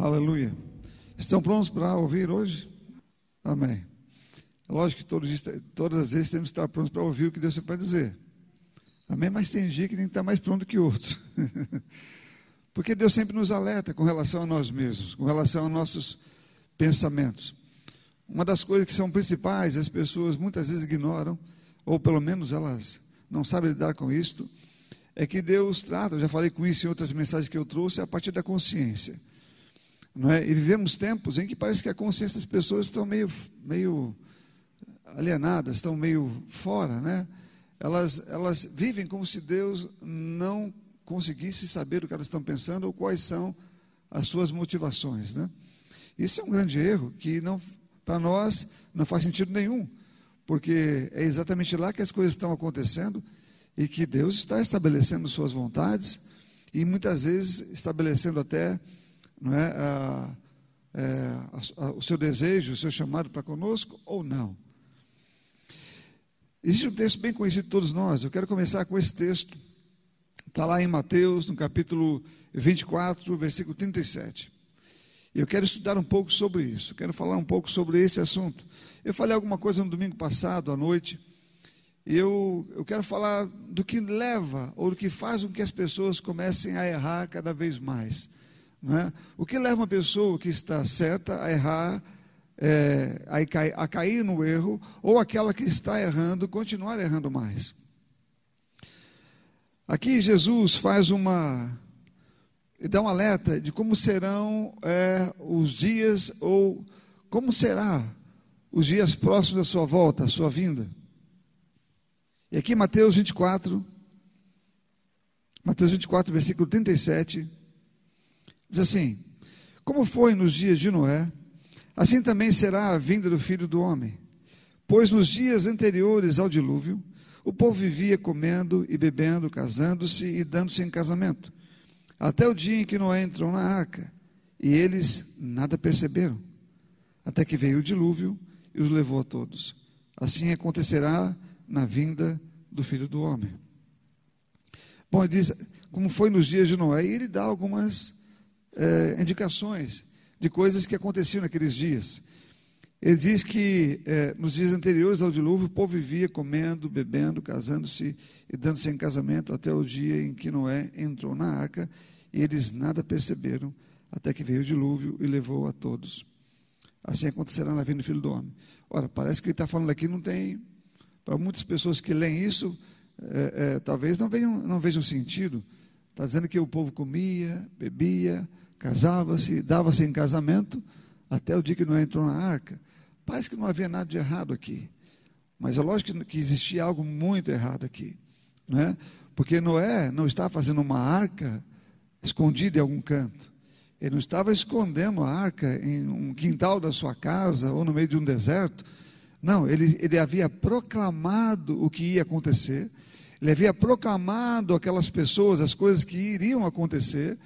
Aleluia. Estão prontos para ouvir hoje? Amém. É lógico que todos, todas as vezes temos que estar prontos para ouvir o que Deus tem para dizer. Amém? Mas tem dia que que estar mais pronto que outro. Porque Deus sempre nos alerta com relação a nós mesmos, com relação aos nossos pensamentos. Uma das coisas que são principais, as pessoas muitas vezes ignoram, ou pelo menos elas não sabem lidar com isto, é que Deus trata, eu já falei com isso em outras mensagens que eu trouxe, a partir da consciência. Não é? E vivemos tempos em que parece que a consciência das pessoas estão meio, meio alienadas, estão meio fora, né? Elas, elas vivem como se Deus não conseguisse saber o que elas estão pensando ou quais são as suas motivações, né? Isso é um grande erro que não para nós não faz sentido nenhum, porque é exatamente lá que as coisas estão acontecendo e que Deus está estabelecendo suas vontades e muitas vezes estabelecendo até não é, a, é, a, o seu desejo, o seu chamado para conosco ou não. Existe um texto bem conhecido de todos nós, eu quero começar com esse texto, está lá em Mateus, no capítulo 24, versículo 37. Eu quero estudar um pouco sobre isso, quero falar um pouco sobre esse assunto. Eu falei alguma coisa no domingo passado, à noite, e eu, eu quero falar do que leva, ou do que faz com que as pessoas comecem a errar cada vez mais. Não é? O que leva uma pessoa que está certa a errar, é, a, cair, a cair no erro, ou aquela que está errando, continuar errando mais. Aqui Jesus faz uma dá um alerta de como serão é, os dias, ou como será os dias próximos da sua volta, a sua vinda. E aqui Mateus 24, Mateus 24, versículo 37, diz assim: Como foi nos dias de Noé, assim também será a vinda do filho do homem. Pois nos dias anteriores ao dilúvio, o povo vivia comendo e bebendo, casando-se e dando-se em casamento até o dia em que Noé entrou na arca, e eles nada perceberam, até que veio o dilúvio e os levou a todos. Assim acontecerá na vinda do filho do homem. Bom, ele diz, como foi nos dias de Noé, e ele dá algumas é, indicações de coisas que aconteciam naqueles dias. Ele diz que é, nos dias anteriores ao dilúvio, o povo vivia comendo, bebendo, casando-se e dando-se em casamento até o dia em que Noé entrou na arca e eles nada perceberam até que veio o dilúvio e levou a todos. Assim acontecerá na vinda do Filho do Homem. Ora, parece que ele está falando aqui, não tem. Para muitas pessoas que leem isso, é, é, talvez não, venham, não vejam sentido. Está dizendo que o povo comia, bebia, casava-se, dava-se em casamento, até o dia que Noé entrou na arca. Parece que não havia nada de errado aqui. Mas é lógico que, existia algo muito errado aqui. Não é? Porque Noé não está fazendo uma arca escondido em algum canto. Ele não estava escondendo a arca em um quintal da sua casa ou no meio de um deserto. Não, ele, ele havia proclamado o que ia acontecer. Ele havia proclamado aquelas pessoas as coisas que iriam acontecer,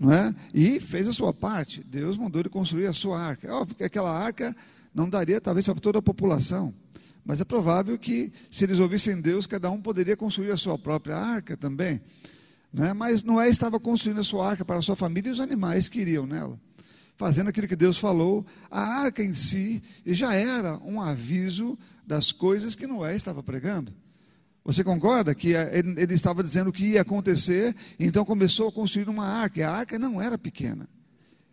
não é? E fez a sua parte. Deus mandou ele construir a sua arca. É óbvio que aquela arca não daria talvez para toda a população. Mas é provável que, se eles ouvissem Deus, cada um poderia construir a sua própria arca também. Né? Mas Noé estava construindo a sua arca para a sua família e os animais que iriam nela. Fazendo aquilo que Deus falou, a arca em si já era um aviso das coisas que Noé estava pregando. Você concorda que ele, ele estava dizendo o que ia acontecer, então começou a construir uma arca. E a arca não era pequena,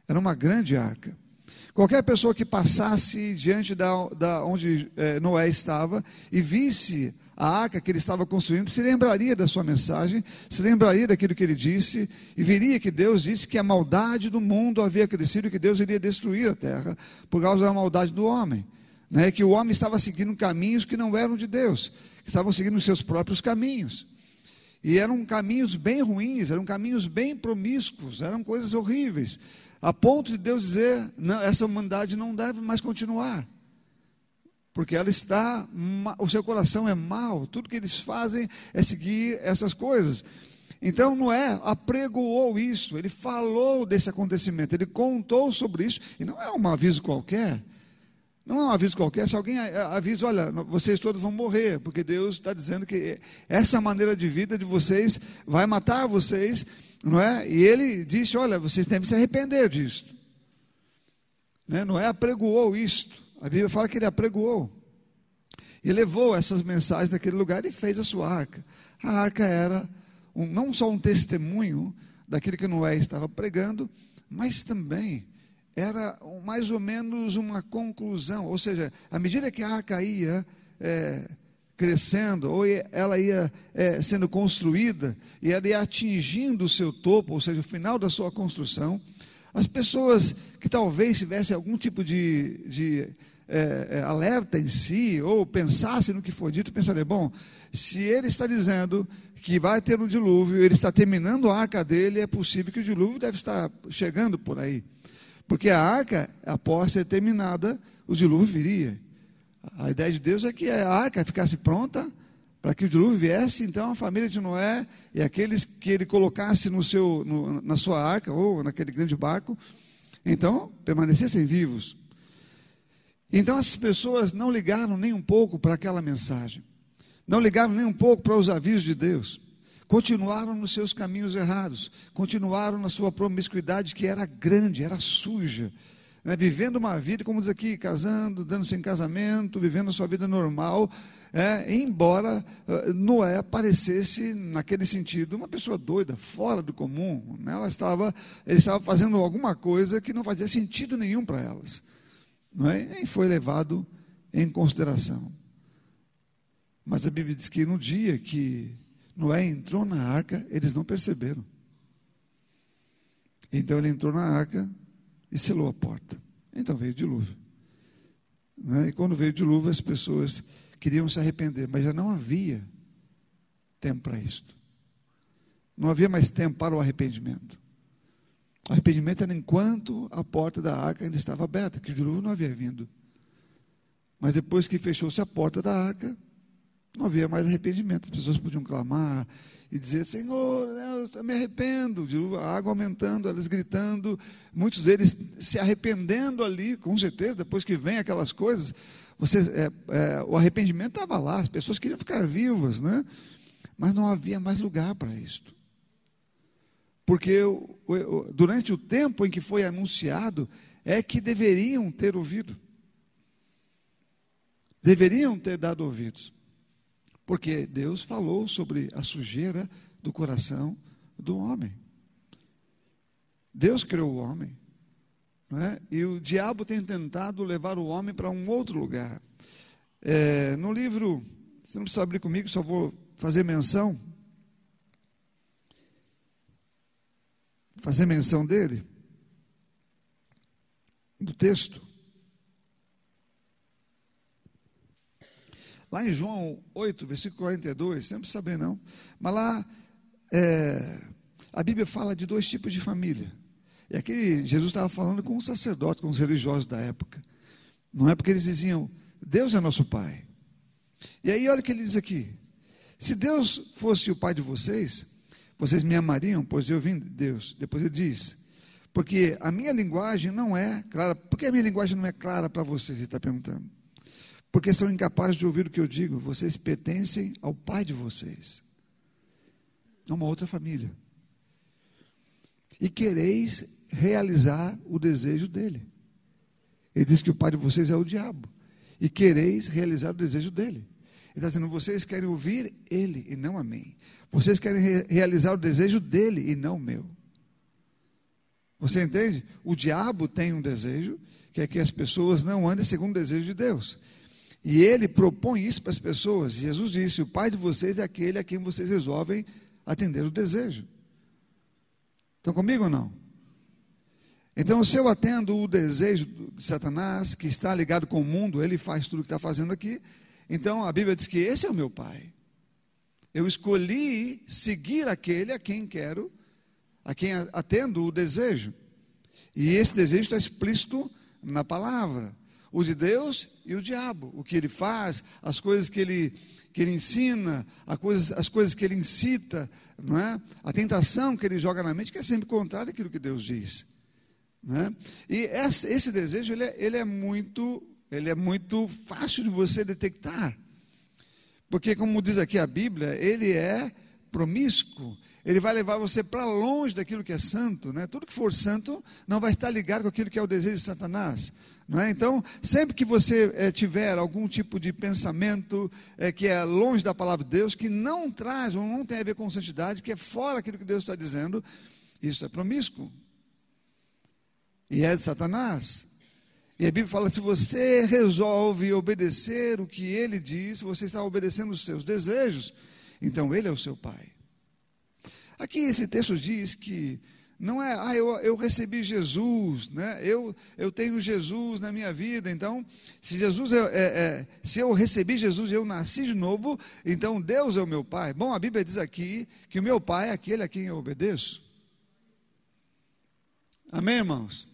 era uma grande arca. Qualquer pessoa que passasse diante da, da onde é, Noé estava e visse a arca que ele estava construindo, se lembraria da sua mensagem, se lembraria daquilo que ele disse, e veria que Deus disse que a maldade do mundo havia crescido e que Deus iria destruir a terra por causa da maldade do homem. Né? Que o homem estava seguindo caminhos que não eram de Deus, que estavam seguindo os seus próprios caminhos. E eram caminhos bem ruins, eram caminhos bem promíscuos, eram coisas horríveis, a ponto de Deus dizer: não, essa humanidade não deve mais continuar porque ela está, o seu coração é mau, tudo que eles fazem é seguir essas coisas. Então Noé apregoou isso, ele falou desse acontecimento, ele contou sobre isso, e não é um aviso qualquer, não é um aviso qualquer, se alguém avisa, olha, vocês todos vão morrer, porque Deus está dizendo que essa maneira de vida de vocês vai matar vocês, não é? E ele disse, olha, vocês devem se arrepender disso. Né? Noé apregoou isto. A Bíblia fala que ele apregoou. E levou essas mensagens naquele lugar e fez a sua arca. A arca era um, não só um testemunho daquilo que Noé estava pregando, mas também era mais ou menos uma conclusão. Ou seja, à medida que a arca ia é, crescendo, ou ela ia é, sendo construída, e ela ia atingindo o seu topo, ou seja, o final da sua construção, as pessoas que talvez tivessem algum tipo de, de é, é, alerta em si, ou pensassem no que foi dito, pensariam: bom, se ele está dizendo que vai ter um dilúvio, ele está terminando a arca dele, é possível que o dilúvio deve estar chegando por aí. Porque a arca, após ser terminada, o dilúvio viria. A ideia de Deus é que a arca ficasse pronta para que o dilúvio viesse, então a família de Noé e aqueles que ele colocasse no seu, no, na sua arca ou naquele grande barco, então permanecessem vivos. Então essas pessoas não ligaram nem um pouco para aquela mensagem, não ligaram nem um pouco para os avisos de Deus, continuaram nos seus caminhos errados, continuaram na sua promiscuidade que era grande, era suja, né, vivendo uma vida, como diz aqui, casando, dando-se em casamento, vivendo a sua vida normal, é, embora uh, Noé parecesse, naquele sentido, uma pessoa doida, fora do comum. Né? Ela estava, ele estava fazendo alguma coisa que não fazia sentido nenhum para elas. Não é? E foi levado em consideração. Mas a Bíblia diz que no dia que Noé entrou na arca, eles não perceberam. Então ele entrou na arca, e selou a porta. Então veio o dilúvio. Né? E quando veio o dilúvio, as pessoas queriam se arrepender, mas já não havia tempo para isto. Não havia mais tempo para o arrependimento. O arrependimento era enquanto a porta da arca ainda estava aberta, que o dilúvio não havia vindo. Mas depois que fechou-se a porta da arca, não havia mais arrependimento. As pessoas podiam clamar e dizer: Senhor, eu me arrependo. A água aumentando, elas gritando, muitos deles se arrependendo ali, com certeza, depois que vem aquelas coisas. Você, é, é, o arrependimento estava lá, as pessoas queriam ficar vivas, né? mas não havia mais lugar para isto. Porque durante o tempo em que foi anunciado, é que deveriam ter ouvido. Deveriam ter dado ouvidos. Porque Deus falou sobre a sujeira do coração do homem. Deus criou o homem. É? E o diabo tem tentado levar o homem para um outro lugar. É, no livro, você não precisa abrir comigo, só vou fazer menção. Fazer menção dele. Do texto. Lá em João 8, versículo 42, sempre saber não, mas lá é, a Bíblia fala de dois tipos de família. E aqui Jesus estava falando com os sacerdotes, com os religiosos da época. Não é porque eles diziam, Deus é nosso Pai. E aí olha o que ele diz aqui. Se Deus fosse o Pai de vocês, vocês me amariam, pois eu vim de Deus. Depois ele diz, porque a minha linguagem não é clara. Por que a minha linguagem não é clara para vocês? Ele está perguntando porque são incapazes de ouvir o que eu digo. Vocês pertencem ao pai de vocês, a uma outra família. E quereis realizar o desejo dele. Ele diz que o pai de vocês é o diabo. E quereis realizar o desejo dele. Ele está dizendo: vocês querem ouvir ele e não a mim. Vocês querem re realizar o desejo dele e não o meu. Você entende? O diabo tem um desejo, que é que as pessoas não andem segundo o desejo de Deus. E ele propõe isso para as pessoas. Jesus disse: O pai de vocês é aquele a quem vocês resolvem atender o desejo. Estão comigo ou não? Então, se eu atendo o desejo de Satanás, que está ligado com o mundo, ele faz tudo o que está fazendo aqui. Então, a Bíblia diz que esse é o meu pai. Eu escolhi seguir aquele a quem quero, a quem atendo o desejo. E esse desejo está explícito na palavra o de Deus e o diabo, o que ele faz, as coisas que ele, que ele ensina, as coisas que ele incita, não é? a tentação que ele joga na mente, que é sempre contrário àquilo que Deus diz. É? E esse, esse desejo ele é, ele é, muito, ele é muito fácil de você detectar, porque como diz aqui a Bíblia, ele é promíscuo, ele vai levar você para longe daquilo que é santo, né? Tudo que for santo não vai estar ligado com aquilo que é o desejo de Satanás. É? Então, sempre que você é, tiver algum tipo de pensamento é, que é longe da palavra de Deus, que não traz ou não tem a ver com santidade, que é fora daquilo que Deus está dizendo, isso é promíscuo. E é de Satanás. E a Bíblia fala: se você resolve obedecer o que ele diz, você está obedecendo os seus desejos, então ele é o seu pai. Aqui esse texto diz que não é, ah, eu, eu recebi Jesus, né? eu, eu tenho Jesus na minha vida, então, se Jesus é, é, é, se eu recebi Jesus e eu nasci de novo, então Deus é o meu Pai. Bom, a Bíblia diz aqui que o meu Pai é aquele a quem eu obedeço. Amém, irmãos?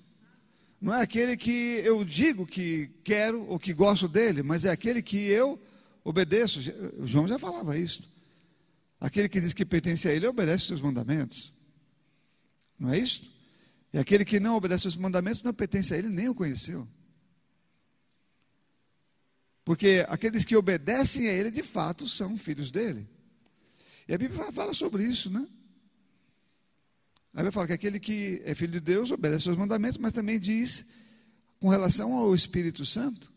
Não é aquele que eu digo que quero ou que gosto dele, mas é aquele que eu obedeço. O João já falava isso. Aquele que diz que pertence a ele obedece os seus mandamentos. Não é isso? E aquele que não obedece aos mandamentos não pertence a ele, nem o conheceu. Porque aqueles que obedecem a ele, de fato, são filhos dele. E a Bíblia fala sobre isso, né? A Bíblia fala que aquele que é filho de Deus obedece aos mandamentos, mas também diz com relação ao Espírito Santo.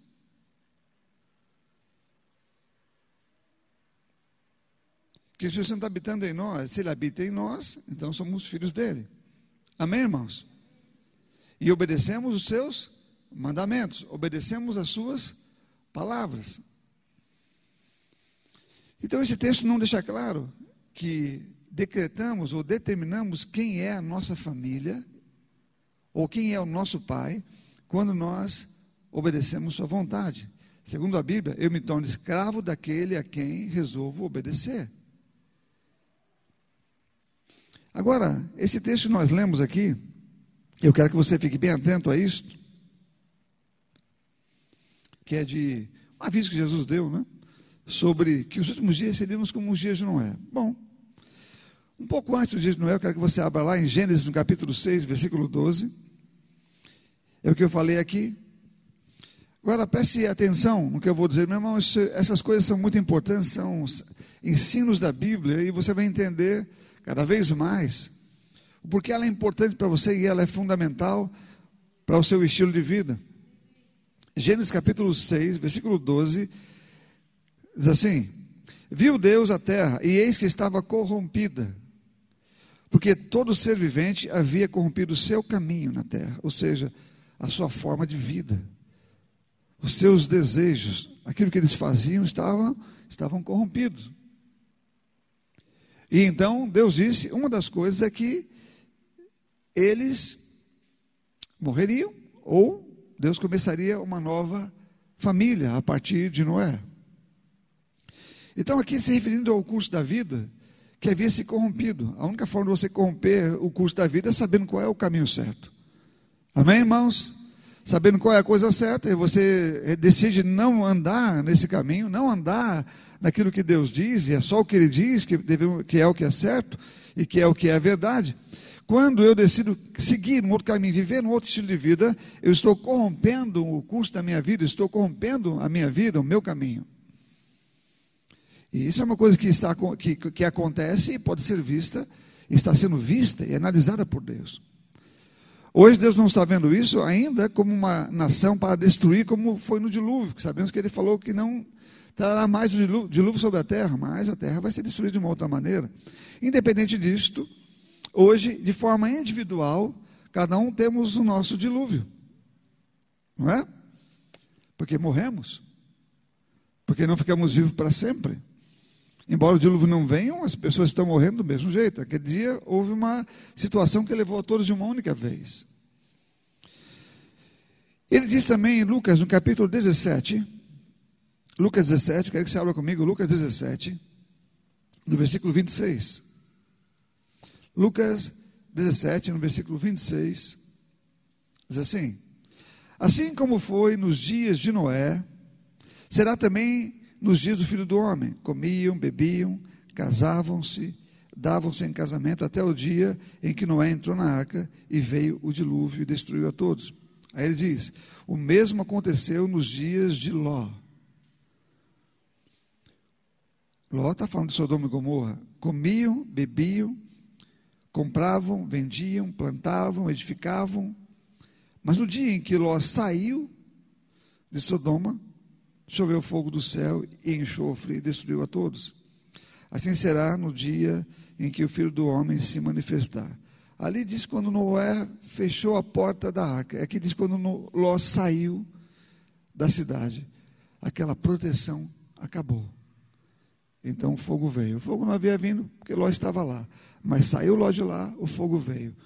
Que o Espírito Santo está habitando em nós, se ele habita em nós, então somos filhos dele. Amém, irmãos? E obedecemos os seus mandamentos, obedecemos as suas palavras. Então, esse texto não deixa claro que decretamos ou determinamos quem é a nossa família, ou quem é o nosso pai, quando nós obedecemos Sua vontade. Segundo a Bíblia, eu me torno escravo daquele a quem resolvo obedecer. Agora, esse texto que nós lemos aqui, eu quero que você fique bem atento a isto, que é de um aviso que Jesus deu, né? Sobre que os últimos dias seríamos como os dias de Noé. Bom, um pouco antes dos dias de Noé, eu quero que você abra lá em Gênesis, no capítulo 6, versículo 12. É o que eu falei aqui. Agora preste atenção no que eu vou dizer, meu irmão. Essas coisas são muito importantes, são ensinos da Bíblia, e você vai entender cada vez mais, porque ela é importante para você e ela é fundamental para o seu estilo de vida. Gênesis capítulo 6, versículo 12, diz assim: Viu Deus a terra, e eis que estava corrompida, porque todo ser vivente havia corrompido o seu caminho na terra, ou seja, a sua forma de vida, os seus desejos, aquilo que eles faziam estavam, estavam corrompidos. E então Deus disse: uma das coisas é que eles morreriam, ou Deus começaria uma nova família a partir de Noé. Então, aqui se referindo ao curso da vida, que havia se corrompido. A única forma de você corromper o curso da vida é sabendo qual é o caminho certo. Amém, irmãos? Sabendo qual é a coisa certa, e você decide não andar nesse caminho, não andar naquilo que Deus diz, e é só o que Ele diz, que, deve, que é o que é certo e que é o que é a verdade. Quando eu decido seguir um outro caminho, viver um outro estilo de vida, eu estou corrompendo o curso da minha vida, estou corrompendo a minha vida, o meu caminho. E isso é uma coisa que, está, que, que acontece e pode ser vista, está sendo vista e analisada por Deus. Hoje Deus não está vendo isso ainda como uma nação para destruir, como foi no dilúvio, que sabemos que ele falou que não trará mais o dilúvio sobre a terra, mas a terra vai ser destruída de uma outra maneira. Independente disto, hoje, de forma individual, cada um temos o nosso dilúvio, não é? Porque morremos, porque não ficamos vivos para sempre. Embora o dilúvio não venha, as pessoas estão morrendo do mesmo jeito. Aquele dia houve uma situação que levou a todos de uma única vez. Ele diz também em Lucas, no capítulo 17, Lucas 17, quero que você abra comigo, Lucas 17, no versículo 26. Lucas 17, no versículo 26, diz assim: Assim como foi nos dias de Noé, será também nos dias do filho do homem. Comiam, bebiam, casavam-se, davam-se em casamento até o dia em que Noé entrou na arca e veio o dilúvio e destruiu a todos. Aí ele diz: O mesmo aconteceu nos dias de Ló. Ló está falando de Sodoma e Gomorra. Comiam, bebiam, compravam, vendiam, plantavam, edificavam. Mas no dia em que Ló saiu de Sodoma, choveu fogo do céu e enxofre e destruiu a todos. Assim será no dia em que o filho do homem se manifestar. Ali diz quando Noé fechou a porta da arca. Aqui diz quando Ló saiu da cidade. Aquela proteção acabou. Então o fogo veio. O fogo não havia vindo porque Ló estava lá. Mas saiu Ló de lá, o fogo veio.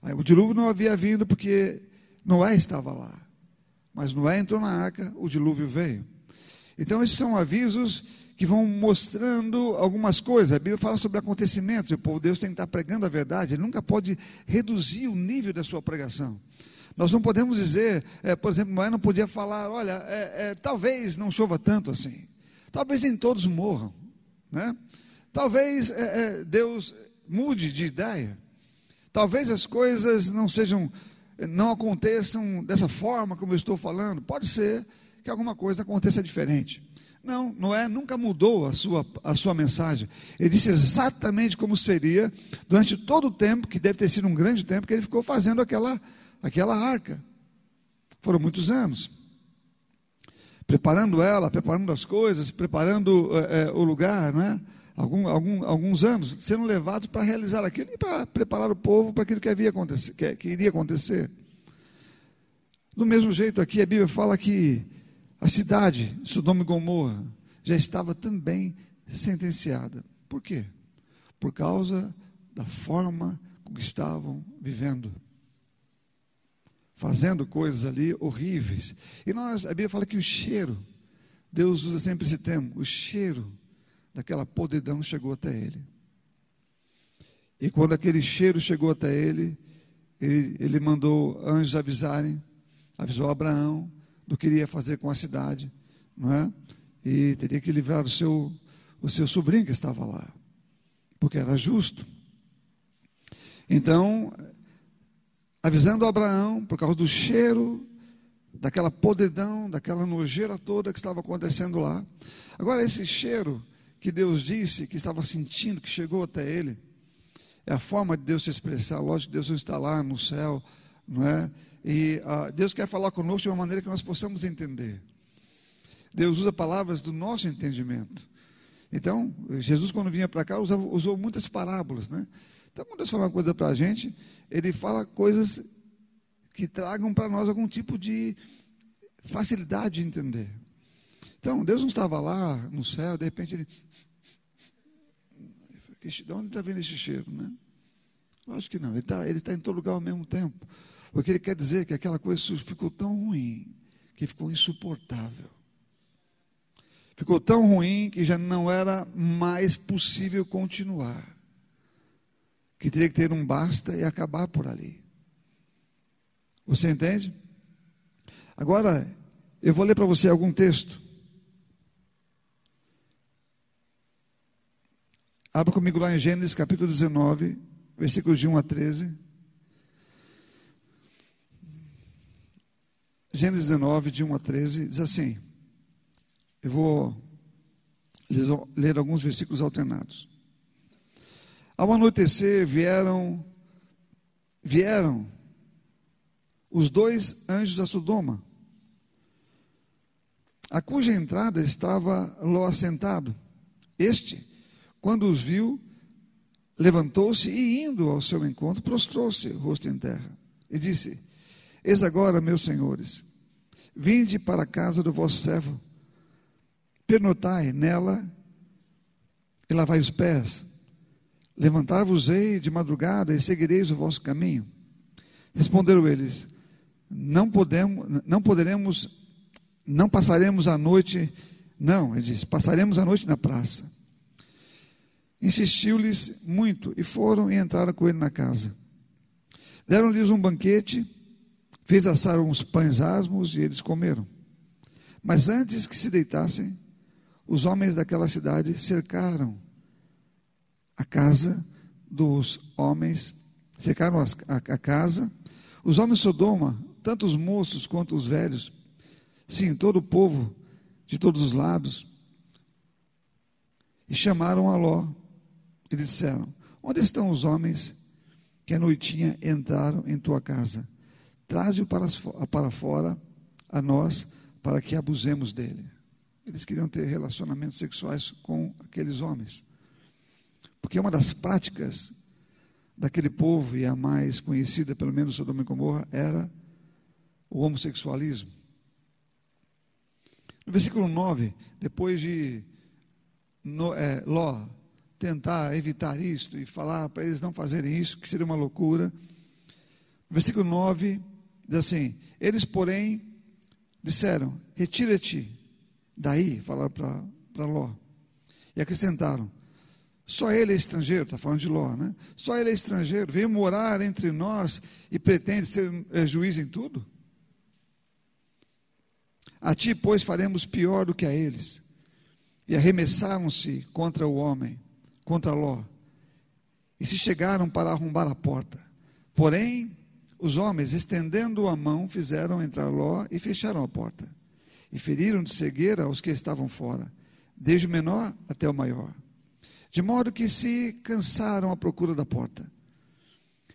Aí, o dilúvio não havia vindo porque Noé estava lá. Mas Noé entrou na arca, o dilúvio veio. Então, esses são avisos que vão mostrando algumas coisas. A Bíblia fala sobre acontecimentos. O povo de Deus tem que estar pregando a verdade. Ele nunca pode reduzir o nível da sua pregação. Nós não podemos dizer, é, por exemplo, Noé não podia falar, olha, é, é, talvez não chova tanto assim. Talvez nem todos morram. Né? Talvez Deus mude de ideia. Talvez as coisas não sejam, não aconteçam dessa forma como eu estou falando. Pode ser que alguma coisa aconteça diferente. Não, Noé nunca mudou a sua, a sua mensagem. Ele disse exatamente como seria durante todo o tempo, que deve ter sido um grande tempo, que ele ficou fazendo aquela, aquela arca. Foram muitos anos. Preparando ela, preparando as coisas, preparando é, o lugar, não é? Algum, algum, alguns anos, sendo levados para realizar aquilo e para preparar o povo para aquilo que, havia acontecer, que, que iria acontecer. Do mesmo jeito, aqui a Bíblia fala que a cidade, Sodoma e Gomorra, já estava também sentenciada. Por quê? Por causa da forma como estavam vivendo. Fazendo coisas ali horríveis. E nós, a Bíblia fala que o cheiro, Deus usa sempre esse termo, o cheiro daquela podridão chegou até ele. E quando aquele cheiro chegou até ele, ele, ele mandou anjos avisarem, avisou Abraão, do que iria fazer com a cidade, não é? E teria que livrar o seu, o seu sobrinho que estava lá, porque era justo. Então, avisando Abraão, por causa do cheiro, daquela podridão, daquela nojeira toda que estava acontecendo lá. Agora, esse cheiro que Deus disse, que estava sentindo, que chegou até ele, é a forma de Deus se expressar. Lógico que Deus não está lá no céu, não é? E uh, Deus quer falar conosco de uma maneira que nós possamos entender. Deus usa palavras do nosso entendimento. Então, Jesus, quando vinha para cá, usava, usou muitas parábolas. Né? Então, quando Deus fala uma coisa para a gente, Ele fala coisas que tragam para nós algum tipo de facilidade de entender. Então, Deus não estava lá no céu, de repente Ele. De onde está vindo esse cheiro? Né? Acho que não, Ele está ele tá em todo lugar ao mesmo tempo. O que ele quer dizer é que aquela coisa ficou tão ruim que ficou insuportável. Ficou tão ruim que já não era mais possível continuar. Que teria que ter um basta e acabar por ali. Você entende? Agora, eu vou ler para você algum texto. Abra comigo lá em Gênesis capítulo 19, versículos de 1 a 13. Gênesis 19, de 1 a 13, diz assim: eu vou ler alguns versículos alternados. Ao anoitecer vieram vieram os dois anjos a Sodoma, a cuja entrada estava Ló assentado. Este, quando os viu, levantou-se e indo ao seu encontro, prostrou-se, rosto em terra, e disse: Eis agora, meus senhores, vinde para a casa do vosso servo, pernotai nela e lavai os pés. Levantar-vos-ei de madrugada e seguireis o vosso caminho. Responderam eles: Não podemos, não poderemos, não passaremos a noite. Não, ele diz: Passaremos a noite na praça. Insistiu-lhes muito e foram e entraram com ele na casa. Deram-lhes um banquete Fez assar uns pães asmos e eles comeram. Mas antes que se deitassem, os homens daquela cidade cercaram a casa dos homens, cercaram a, casa. Os homens de Sodoma, tanto os moços quanto os velhos, sim, todo o povo de todos os lados, e chamaram a Ló e disseram: Onde estão os homens que a noitinha entraram em tua casa. Traze-o para, para fora a nós, para que abusemos dele. Eles queriam ter relacionamentos sexuais com aqueles homens. Porque uma das práticas daquele povo, e a mais conhecida, pelo menos Sodoma e Gomorra, era o homossexualismo. No versículo 9, depois de no, é, Ló tentar evitar isto e falar para eles não fazerem isso, que seria uma loucura. Versículo 9 diz assim: Eles, porém, disseram: Retira-te daí, falaram para Ló. E acrescentaram: Só ele é estrangeiro, está falando de Ló, né? Só ele é estrangeiro, veio morar entre nós e pretende ser é, juiz em tudo? A ti, pois, faremos pior do que a eles. E arremessaram-se contra o homem contra Ló e se chegaram para arrombar a porta. Porém, os homens, estendendo a mão, fizeram entrar Ló e fecharam a porta. E feriram de cegueira os que estavam fora, desde o menor até o maior. De modo que se cansaram à procura da porta.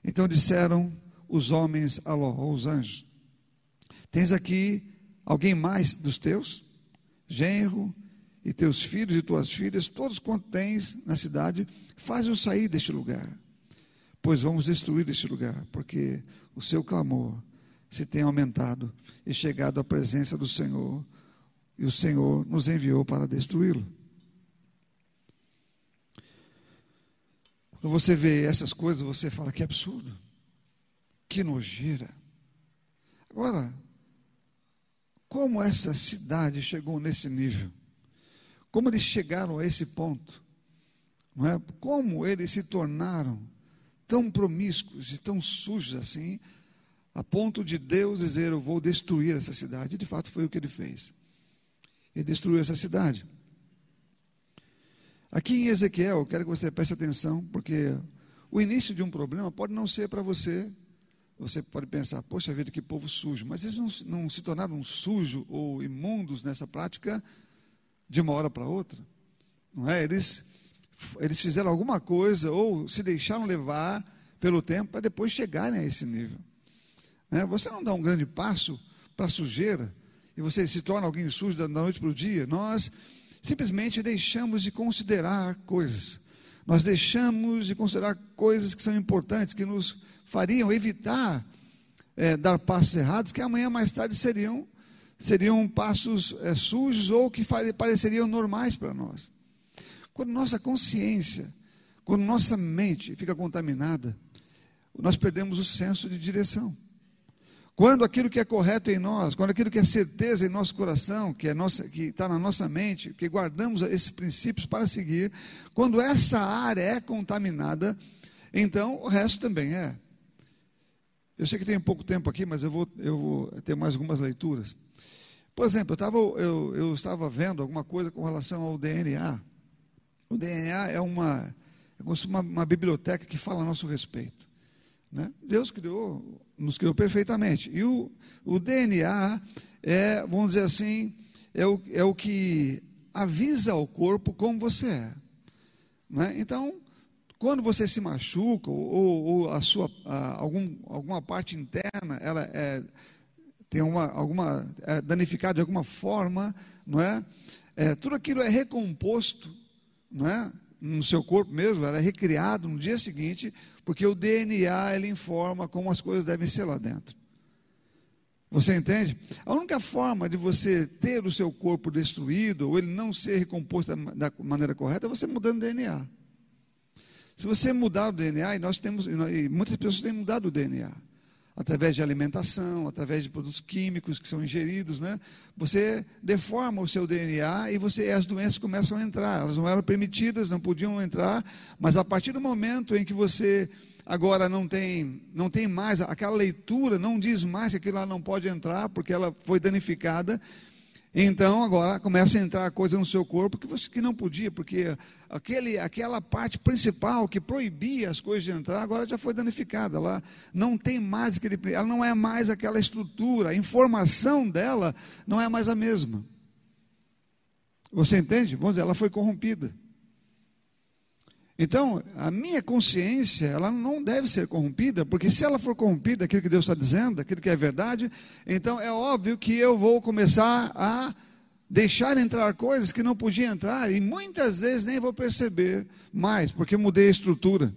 Então disseram os homens a Ló, ou os anjos: Tens aqui alguém mais dos teus? Genro, e teus filhos e tuas filhas, todos quanto tens na cidade, faz-os sair deste lugar. Pois vamos destruir este lugar, porque o seu clamor se tem aumentado e chegado à presença do Senhor, e o Senhor nos enviou para destruí-lo. Quando você vê essas coisas, você fala que absurdo, que nojeira. Agora, como essa cidade chegou nesse nível? Como eles chegaram a esse ponto? Não é? Como eles se tornaram tão promíscuos e tão sujos assim, a ponto de Deus dizer: Eu vou destruir essa cidade. E de fato foi o que ele fez. Ele destruiu essa cidade. Aqui em Ezequiel, eu quero que você preste atenção, porque o início de um problema pode não ser para você. Você pode pensar, poxa vida, que povo sujo. Mas eles não, não se tornaram sujos ou imundos nessa prática de uma hora para outra. Não é? Eles, eles fizeram alguma coisa ou se deixaram levar pelo tempo para depois chegarem a esse nível. É? Você não dá um grande passo para a sujeira e você se torna alguém sujo da noite para o dia. Nós simplesmente deixamos de considerar coisas. Nós deixamos de considerar coisas que são importantes, que nos fariam evitar é, dar passos errados, que amanhã mais tarde seriam seriam passos é, sujos ou que pareceriam normais para nós. Quando nossa consciência, quando nossa mente fica contaminada, nós perdemos o senso de direção. Quando aquilo que é correto em nós, quando aquilo que é certeza em nosso coração, que é nossa, que está na nossa mente, que guardamos esses princípios para seguir, quando essa área é contaminada, então o resto também é. Eu sei que tem pouco tempo aqui, mas eu vou, eu vou ter mais algumas leituras. Por exemplo, eu, tava, eu, eu estava vendo alguma coisa com relação ao DNA. O DNA é uma, é uma, uma biblioteca que fala a nosso respeito. Né? Deus criou, nos criou perfeitamente. E o, o DNA é, vamos dizer assim, é o, é o que avisa ao corpo como você é. Né? Então, quando você se machuca ou, ou a sua, a, algum, alguma parte interna ela é tem uma, alguma é, danificado de alguma forma, não é? é? Tudo aquilo é recomposto, não é? No seu corpo mesmo, ela é recriado no dia seguinte, porque o DNA ele informa como as coisas devem ser lá dentro. Você entende? A única forma de você ter o seu corpo destruído ou ele não ser recomposto da, da maneira correta é você mudando o DNA. Se você mudar o DNA, e nós temos, e muitas pessoas têm mudado o DNA através de alimentação, através de produtos químicos que são ingeridos, né? Você deforma o seu DNA e você as doenças começam a entrar. Elas não eram permitidas, não podiam entrar, mas a partir do momento em que você agora não tem não tem mais aquela leitura, não diz mais que aquilo lá não pode entrar porque ela foi danificada, então agora começa a entrar coisa no seu corpo que você que não podia, porque aquele, aquela parte principal que proibia as coisas de entrar, agora já foi danificada. Ela não tem mais aquele, ela não é mais aquela estrutura, a informação dela não é mais a mesma. Você entende? Vamos dizer, ela foi corrompida. Então, a minha consciência, ela não deve ser corrompida, porque se ela for corrompida, aquilo que Deus está dizendo, aquilo que é verdade, então é óbvio que eu vou começar a deixar entrar coisas que não podia entrar, e muitas vezes nem vou perceber mais, porque eu mudei a estrutura.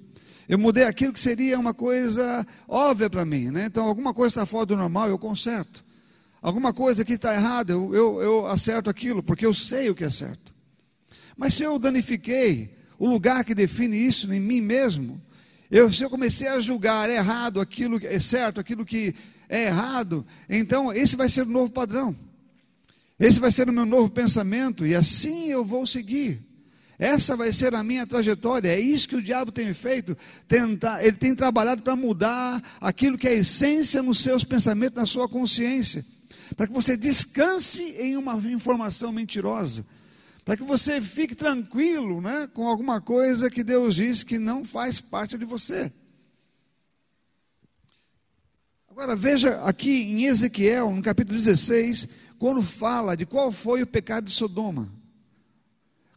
Eu mudei aquilo que seria uma coisa óbvia para mim, né? Então, alguma coisa está fora do normal, eu conserto. Alguma coisa que está errada, eu, eu, eu acerto aquilo, porque eu sei o que é certo. Mas se eu danifiquei o lugar que define isso em mim mesmo, eu, se eu comecei a julgar errado aquilo que é certo, aquilo que é errado, então esse vai ser o novo padrão. Esse vai ser o meu novo pensamento, e assim eu vou seguir. Essa vai ser a minha trajetória. É isso que o diabo tem feito. Tentar, ele tem trabalhado para mudar aquilo que é essência nos seus pensamentos, na sua consciência. Para que você descanse em uma informação mentirosa para que você fique tranquilo né, com alguma coisa que Deus diz que não faz parte de você. Agora veja aqui em Ezequiel, no capítulo 16, quando fala de qual foi o pecado de Sodoma.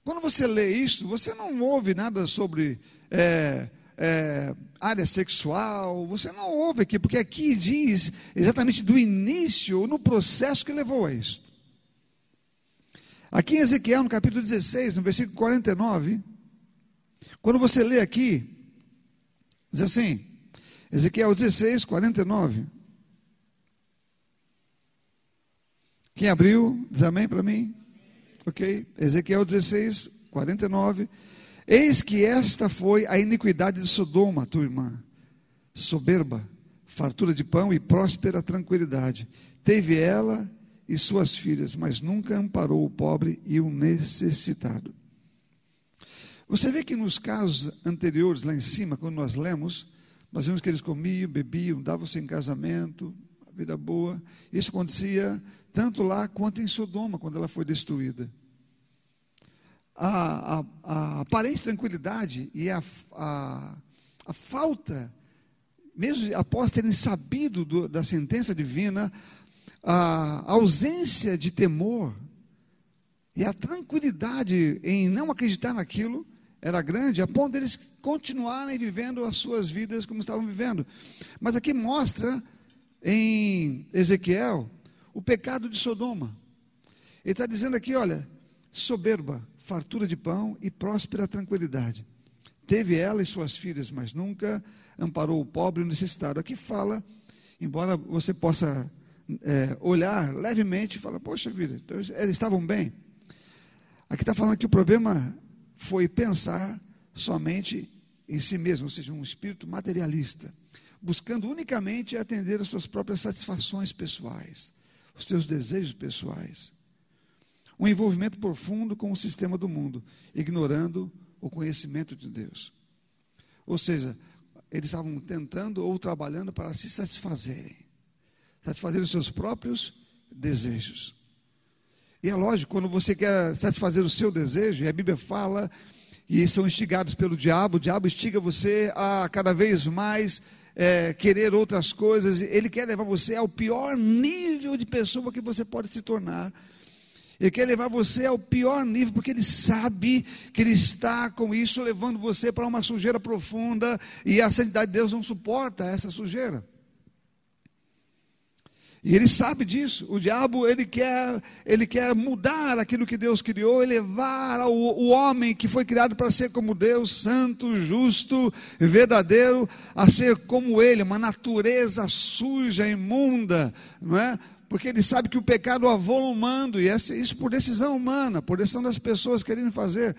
Quando você lê isso, você não ouve nada sobre é, é, área sexual, você não ouve aqui, porque aqui diz exatamente do início, no processo que levou a isso. Aqui em Ezequiel, no capítulo 16, no versículo 49, quando você lê aqui, diz assim, Ezequiel 16, 49. Quem abriu, diz amém para mim? Ok? Ezequiel 16, 49. Eis que esta foi a iniquidade de Sodoma, tua irmã, soberba, fartura de pão e próspera tranquilidade. Teve ela e suas filhas, mas nunca amparou o pobre e o necessitado. Você vê que nos casos anteriores, lá em cima, quando nós lemos, nós vimos que eles comiam, bebiam, davam-se em casamento, a vida boa. Isso acontecia tanto lá quanto em Sodoma, quando ela foi destruída. A, a, a aparente tranquilidade e a, a, a falta, mesmo após terem sabido do, da sentença divina, a ausência de temor e a tranquilidade em não acreditar naquilo era grande, a ponto deles continuarem vivendo as suas vidas como estavam vivendo. Mas aqui mostra em Ezequiel o pecado de Sodoma. Ele está dizendo aqui: olha, soberba, fartura de pão e próspera tranquilidade. Teve ela e suas filhas, mas nunca amparou o pobre e o necessitado. Aqui fala, embora você possa é, olhar levemente e falar, poxa vida, então eles estavam bem. Aqui está falando que o problema foi pensar somente em si mesmo, ou seja, um espírito materialista, buscando unicamente atender às suas próprias satisfações pessoais, os seus desejos pessoais. Um envolvimento profundo com o sistema do mundo, ignorando o conhecimento de Deus. Ou seja, eles estavam tentando ou trabalhando para se satisfazerem satisfazer os seus próprios desejos. E é lógico, quando você quer satisfazer o seu desejo, e a Bíblia fala, e são instigados pelo diabo, o diabo instiga você a cada vez mais é, querer outras coisas, ele quer levar você ao pior nível de pessoa que você pode se tornar. Ele quer levar você ao pior nível, porque ele sabe que ele está com isso levando você para uma sujeira profunda, e a santidade de Deus não suporta essa sujeira. E ele sabe disso. O diabo ele quer, ele quer mudar aquilo que Deus criou, elevar o, homem que foi criado para ser como Deus, santo, justo, verdadeiro, a ser como ele, uma natureza suja, imunda, não é? Porque ele sabe que o pecado avolumando, e isso por decisão humana, por decisão das pessoas querendo fazer.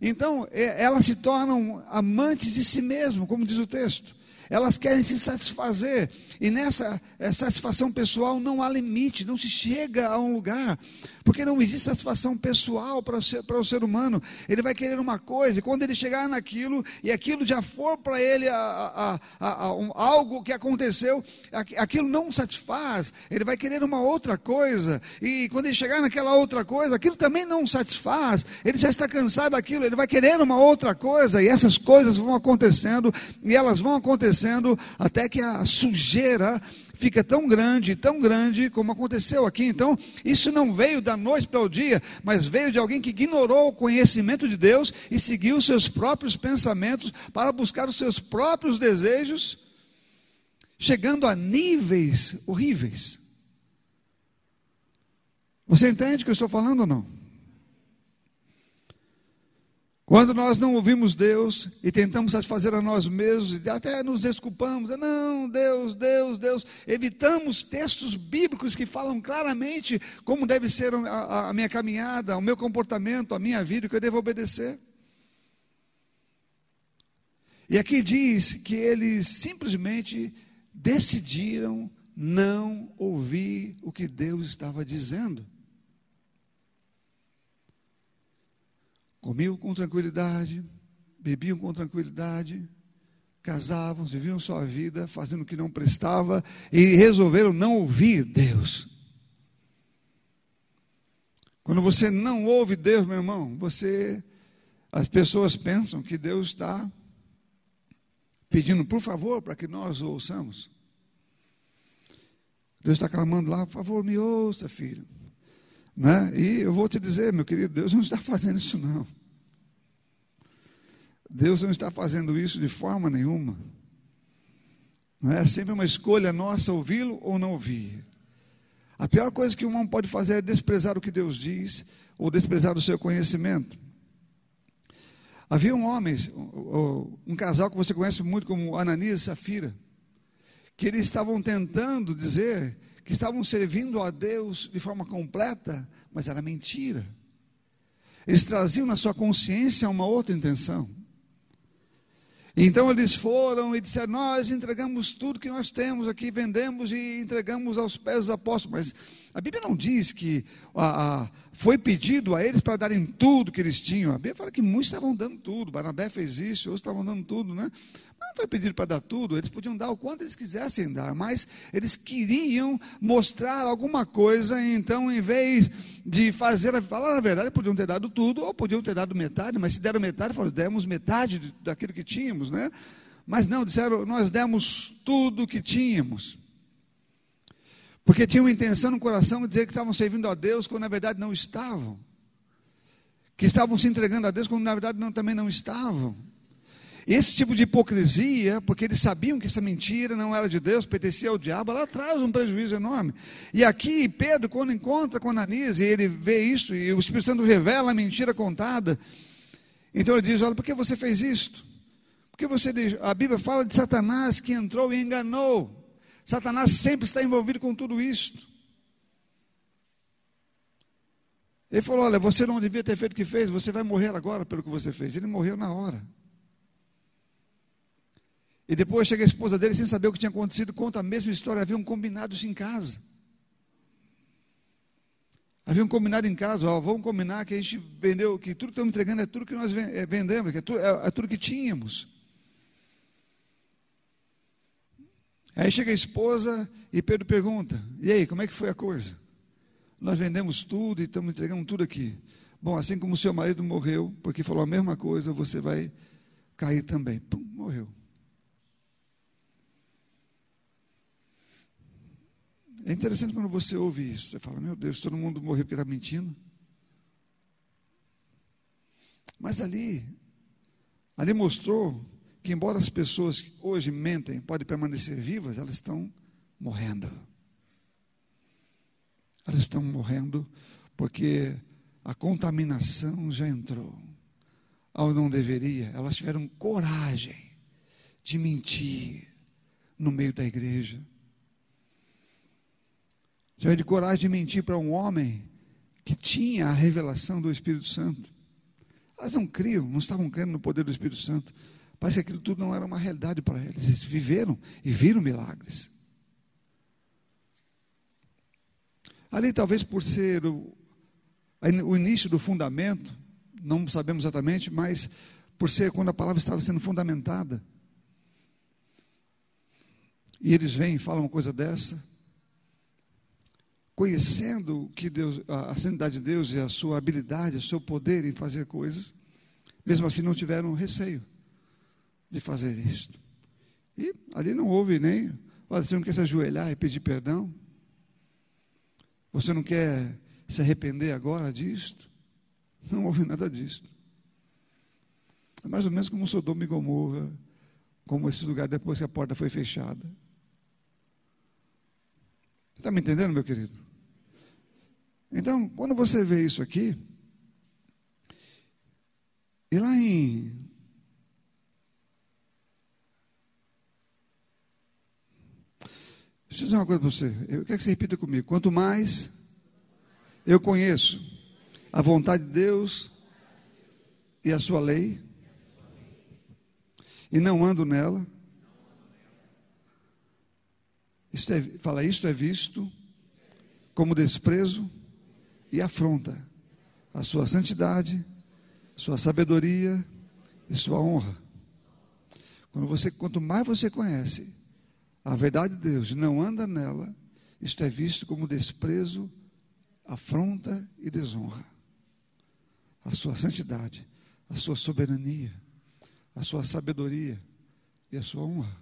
Então, é, elas se tornam amantes de si mesmo, como diz o texto. Elas querem se satisfazer, e nessa é, satisfação pessoal não há limite, não se chega a um lugar, porque não existe satisfação pessoal para o, ser, para o ser humano. Ele vai querer uma coisa, e quando ele chegar naquilo, e aquilo já for para ele a, a, a, um, algo que aconteceu, aquilo não satisfaz, ele vai querer uma outra coisa, e quando ele chegar naquela outra coisa, aquilo também não satisfaz, ele já está cansado daquilo, ele vai querer uma outra coisa, e essas coisas vão acontecendo, e elas vão acontecendo até que a sujeira fica tão grande, tão grande como aconteceu aqui. Então, isso não veio da noite para o dia, mas veio de alguém que ignorou o conhecimento de Deus e seguiu seus próprios pensamentos para buscar os seus próprios desejos, chegando a níveis horríveis. Você entende o que eu estou falando ou não? Quando nós não ouvimos Deus e tentamos satisfazer a nós mesmos, até nos desculpamos, não, Deus, Deus, Deus, evitamos textos bíblicos que falam claramente como deve ser a, a minha caminhada, o meu comportamento, a minha vida, que eu devo obedecer. E aqui diz que eles simplesmente decidiram não ouvir o que Deus estava dizendo. Comiam com tranquilidade, bebiam com tranquilidade, casavam, viviam sua vida fazendo o que não prestava e resolveram não ouvir Deus. Quando você não ouve Deus, meu irmão, você as pessoas pensam que Deus está pedindo, por favor, para que nós ouçamos. Deus está clamando lá, por favor, me ouça, filho. Né? E eu vou te dizer, meu querido, Deus não está fazendo isso não. Deus não está fazendo isso de forma nenhuma. Não é sempre uma escolha nossa ouvi-lo ou não ouvir. A pior coisa que um homem pode fazer é desprezar o que Deus diz ou desprezar o seu conhecimento. Havia um homem, um casal que você conhece muito como Ananias e Safira, que eles estavam tentando dizer que estavam servindo a Deus de forma completa, mas era mentira. Eles traziam na sua consciência uma outra intenção. Então eles foram e disseram: Nós entregamos tudo que nós temos aqui, vendemos e entregamos aos pés dos apóstolos. Mas a Bíblia não diz que foi pedido a eles para darem tudo que eles tinham. A Bíblia fala que muitos estavam dando tudo. Barnabé fez isso, outros estavam dando tudo, né? Não foi pedido para dar tudo, eles podiam dar o quanto eles quisessem dar, mas eles queriam mostrar alguma coisa, então, em vez de fazer, falar a verdade, podiam ter dado tudo, ou podiam ter dado metade, mas se deram metade, falaram, demos metade daquilo que tínhamos, né? Mas não, disseram, nós demos tudo o que tínhamos. Porque tinham intenção no coração de dizer que estavam servindo a Deus, quando na verdade não estavam. Que estavam se entregando a Deus, quando na verdade não, também não estavam. Esse tipo de hipocrisia, porque eles sabiam que essa mentira não era de Deus, pertencia ao diabo, ela traz um prejuízo enorme. E aqui, Pedro, quando encontra com Ananias, e ele vê isso, e o Espírito Santo revela a mentira contada, então ele diz: Olha, por que você fez isto? Porque você, a Bíblia fala de Satanás que entrou e enganou. Satanás sempre está envolvido com tudo isto. Ele falou: Olha, você não devia ter feito o que fez, você vai morrer agora pelo que você fez. Ele morreu na hora. E depois chega a esposa dele sem saber o que tinha acontecido, conta a mesma história. Haviam combinado isso em casa. Haviam combinado em casa, ó, vamos combinar que a gente vendeu, que tudo que estamos entregando é tudo que nós é, vendemos, que é, tudo, é, é tudo que tínhamos. Aí chega a esposa e Pedro pergunta: E aí, como é que foi a coisa? Nós vendemos tudo e estamos entregando tudo aqui. Bom, assim como seu marido morreu, porque falou a mesma coisa, você vai cair também. Pum, morreu. É interessante quando você ouve isso, você fala, meu Deus, todo mundo morreu porque está mentindo. Mas ali, ali mostrou que embora as pessoas que hoje mentem podem permanecer vivas, elas estão morrendo. Elas estão morrendo porque a contaminação já entrou. Ao não deveria, elas tiveram coragem de mentir no meio da igreja Tiver de coragem de mentir para um homem que tinha a revelação do Espírito Santo. Elas não criam, não estavam crendo no poder do Espírito Santo. Parece que aquilo tudo não era uma realidade para eles. Eles viveram e viram milagres. Ali, talvez por ser o, o início do fundamento, não sabemos exatamente, mas por ser quando a palavra estava sendo fundamentada. E eles vêm e falam uma coisa dessa conhecendo que Deus, a santidade de Deus e a sua habilidade, o seu poder em fazer coisas, mesmo assim não tiveram receio de fazer isto. E ali não houve nem Olha, você não quer se ajoelhar e pedir perdão? Você não quer se arrepender agora disto? Não houve nada disto. É mais ou menos como Sodoma e Gomorra, como esse lugar depois que a porta foi fechada. Você está me entendendo, meu querido? Então, quando você vê isso aqui, e lá em Deixa eu dizer uma coisa para você. Eu quero que você repita comigo. Quanto mais eu conheço a vontade de Deus e a sua lei, e não ando nela, é, fala, isto é visto como desprezo e afronta a sua santidade, sua sabedoria e sua honra. Quando você, quanto mais você conhece a verdade de Deus e não anda nela, isto é visto como desprezo, afronta e desonra. A sua santidade, a sua soberania, a sua sabedoria e a sua honra.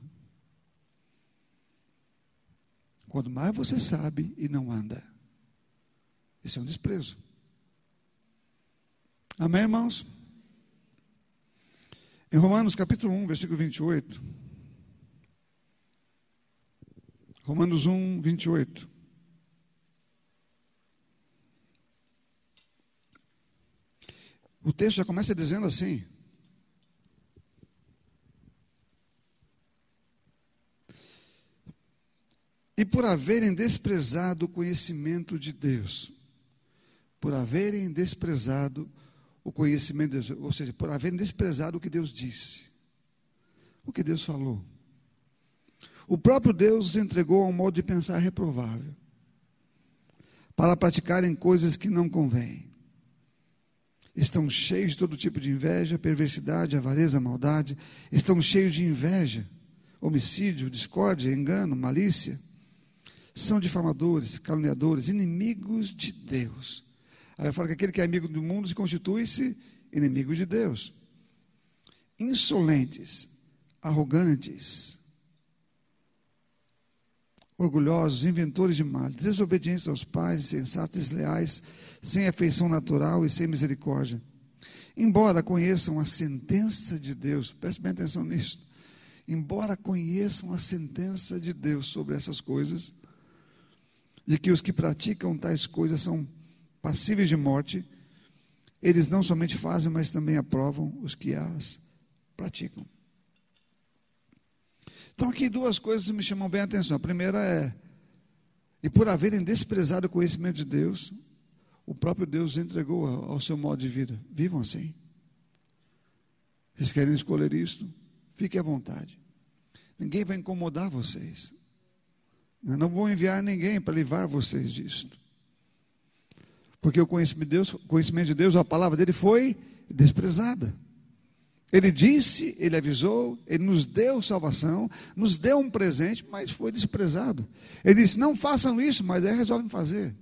Quanto mais você sabe e não anda, isso é um desprezo. Amém, irmãos? Em Romanos capítulo 1, versículo 28. Romanos 1, 28. O texto já começa dizendo assim: E por haverem desprezado o conhecimento de Deus, por haverem desprezado o conhecimento de Deus, ou seja, por haverem desprezado o que Deus disse, o que Deus falou. O próprio Deus os entregou a um modo de pensar reprovável, para praticarem coisas que não convêm. Estão cheios de todo tipo de inveja, perversidade, avareza, maldade. Estão cheios de inveja, homicídio, discórdia, engano, malícia. São difamadores, caluniadores, inimigos de Deus. Aí eu falo que aquele que é amigo do mundo se constitui-se inimigo de Deus. Insolentes, arrogantes, orgulhosos, inventores de males, desobedientes aos pais, insensatos, desleais, sem afeição natural e sem misericórdia. Embora conheçam a sentença de Deus, preste bem atenção nisso. Embora conheçam a sentença de Deus sobre essas coisas, de que os que praticam tais coisas são passíveis de morte, eles não somente fazem, mas também aprovam os que as praticam. Então, aqui duas coisas me chamam bem a atenção. A primeira é, e por haverem desprezado o conhecimento de Deus, o próprio Deus entregou ao seu modo de vida. Vivam assim. Vocês querem escolher isto? Fiquem à vontade. Ninguém vai incomodar vocês. Eu não vou enviar ninguém para livrar vocês disto. Porque o conhecimento de Deus, conhecimento de Deus, a palavra dele foi desprezada. Ele disse, ele avisou, ele nos deu salvação, nos deu um presente, mas foi desprezado. Ele disse: não façam isso, mas aí resolvem fazer.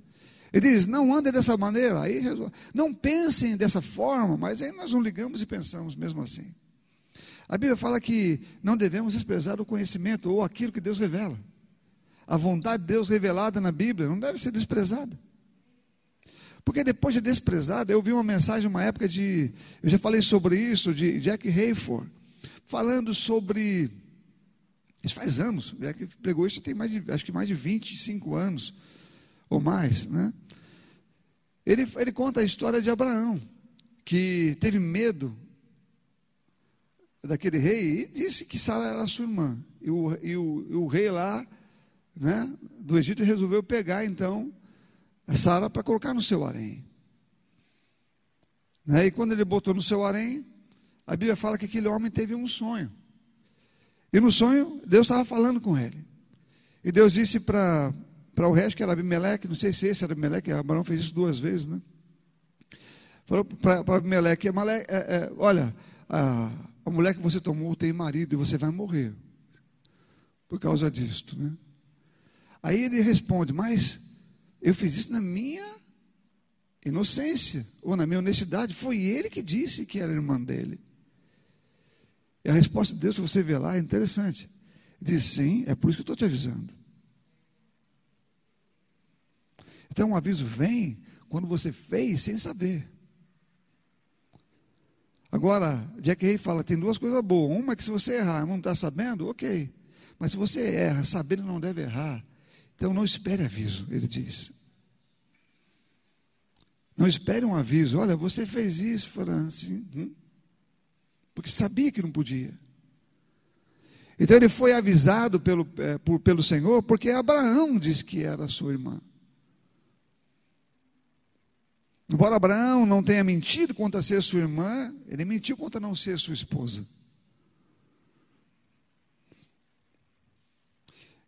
Ele diz: não andem dessa maneira, aí resolve. Não pensem dessa forma, mas aí nós não ligamos e pensamos mesmo assim. A Bíblia fala que não devemos desprezar o conhecimento ou aquilo que Deus revela. A vontade de Deus revelada na Bíblia não deve ser desprezada. Porque depois de desprezado, eu vi uma mensagem, uma época de. Eu já falei sobre isso, de Jack Hayford, falando sobre. Isso faz anos, Jack pregou isso tem mais de, acho que mais de 25 anos, ou mais, né? Ele, ele conta a história de Abraão, que teve medo daquele rei e disse que Sara era sua irmã. E o, e o, e o rei lá, né, do Egito resolveu pegar então a Sara para colocar no seu harém. Né? E quando ele botou no seu harém, a Bíblia fala que aquele homem teve um sonho. E no sonho, Deus estava falando com ele. E Deus disse para o resto, que era Abimeleque, não sei se esse era Abimeleque, Abraão fez isso duas vezes, né? Falou para Abimeleque, é, é, olha, a, a mulher que você tomou tem marido e você vai morrer. Por causa disto, né? Aí ele responde, mas eu fiz isso na minha inocência, ou na minha honestidade. Foi ele que disse que era irmã dele. E a resposta de Deus, se você ver lá, é interessante. Disse: Sim, é por isso que eu estou te avisando. Então o aviso vem quando você fez sem saber. Agora, Jack Hay fala: tem duas coisas boas. Uma é que se você errar não está sabendo, ok. Mas se você erra, sabendo não deve errar, então não espere aviso, ele diz. Não espere um aviso. Olha, você fez isso, falando assim, hum? porque sabia que não podia. Então ele foi avisado pelo, é, por, pelo Senhor, porque Abraão disse que era sua irmã. Embora Abraão não tenha mentido quanto a ser sua irmã, ele mentiu quanto a não ser sua esposa.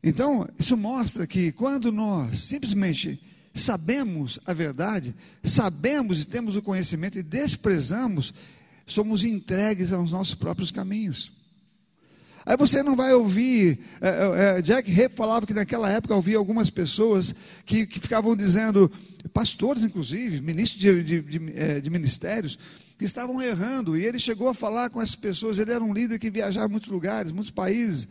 Então, isso mostra que quando nós simplesmente sabemos a verdade, sabemos e temos o conhecimento e desprezamos, somos entregues aos nossos próprios caminhos. Aí você não vai ouvir. É, é, é Jack Rape falava que naquela época ouvia algumas pessoas que, que ficavam dizendo, pastores inclusive, ministros de, de, de, é, de, ministérios, que estavam errando. E ele chegou a falar com essas pessoas. Ele era um líder que viajava muitos lugares, muitos países.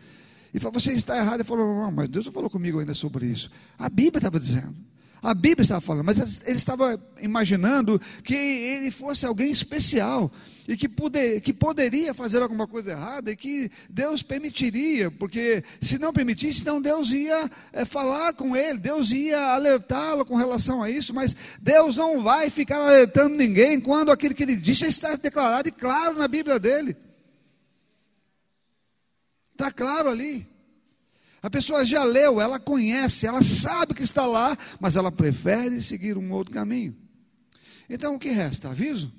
E falou: Você está errado. Ele falou: Não, mas Deus não falou comigo ainda sobre isso. A Bíblia estava dizendo. A Bíblia estava falando, mas ele estava imaginando que ele fosse alguém especial e que, poder, que poderia fazer alguma coisa errada e que Deus permitiria, porque se não permitisse, então Deus ia é, falar com ele, Deus ia alertá-lo com relação a isso, mas Deus não vai ficar alertando ninguém quando aquilo que ele disse está declarado e claro na Bíblia dele. Está claro ali. A pessoa já leu, ela conhece, ela sabe que está lá, mas ela prefere seguir um outro caminho. Então o que resta? Aviso?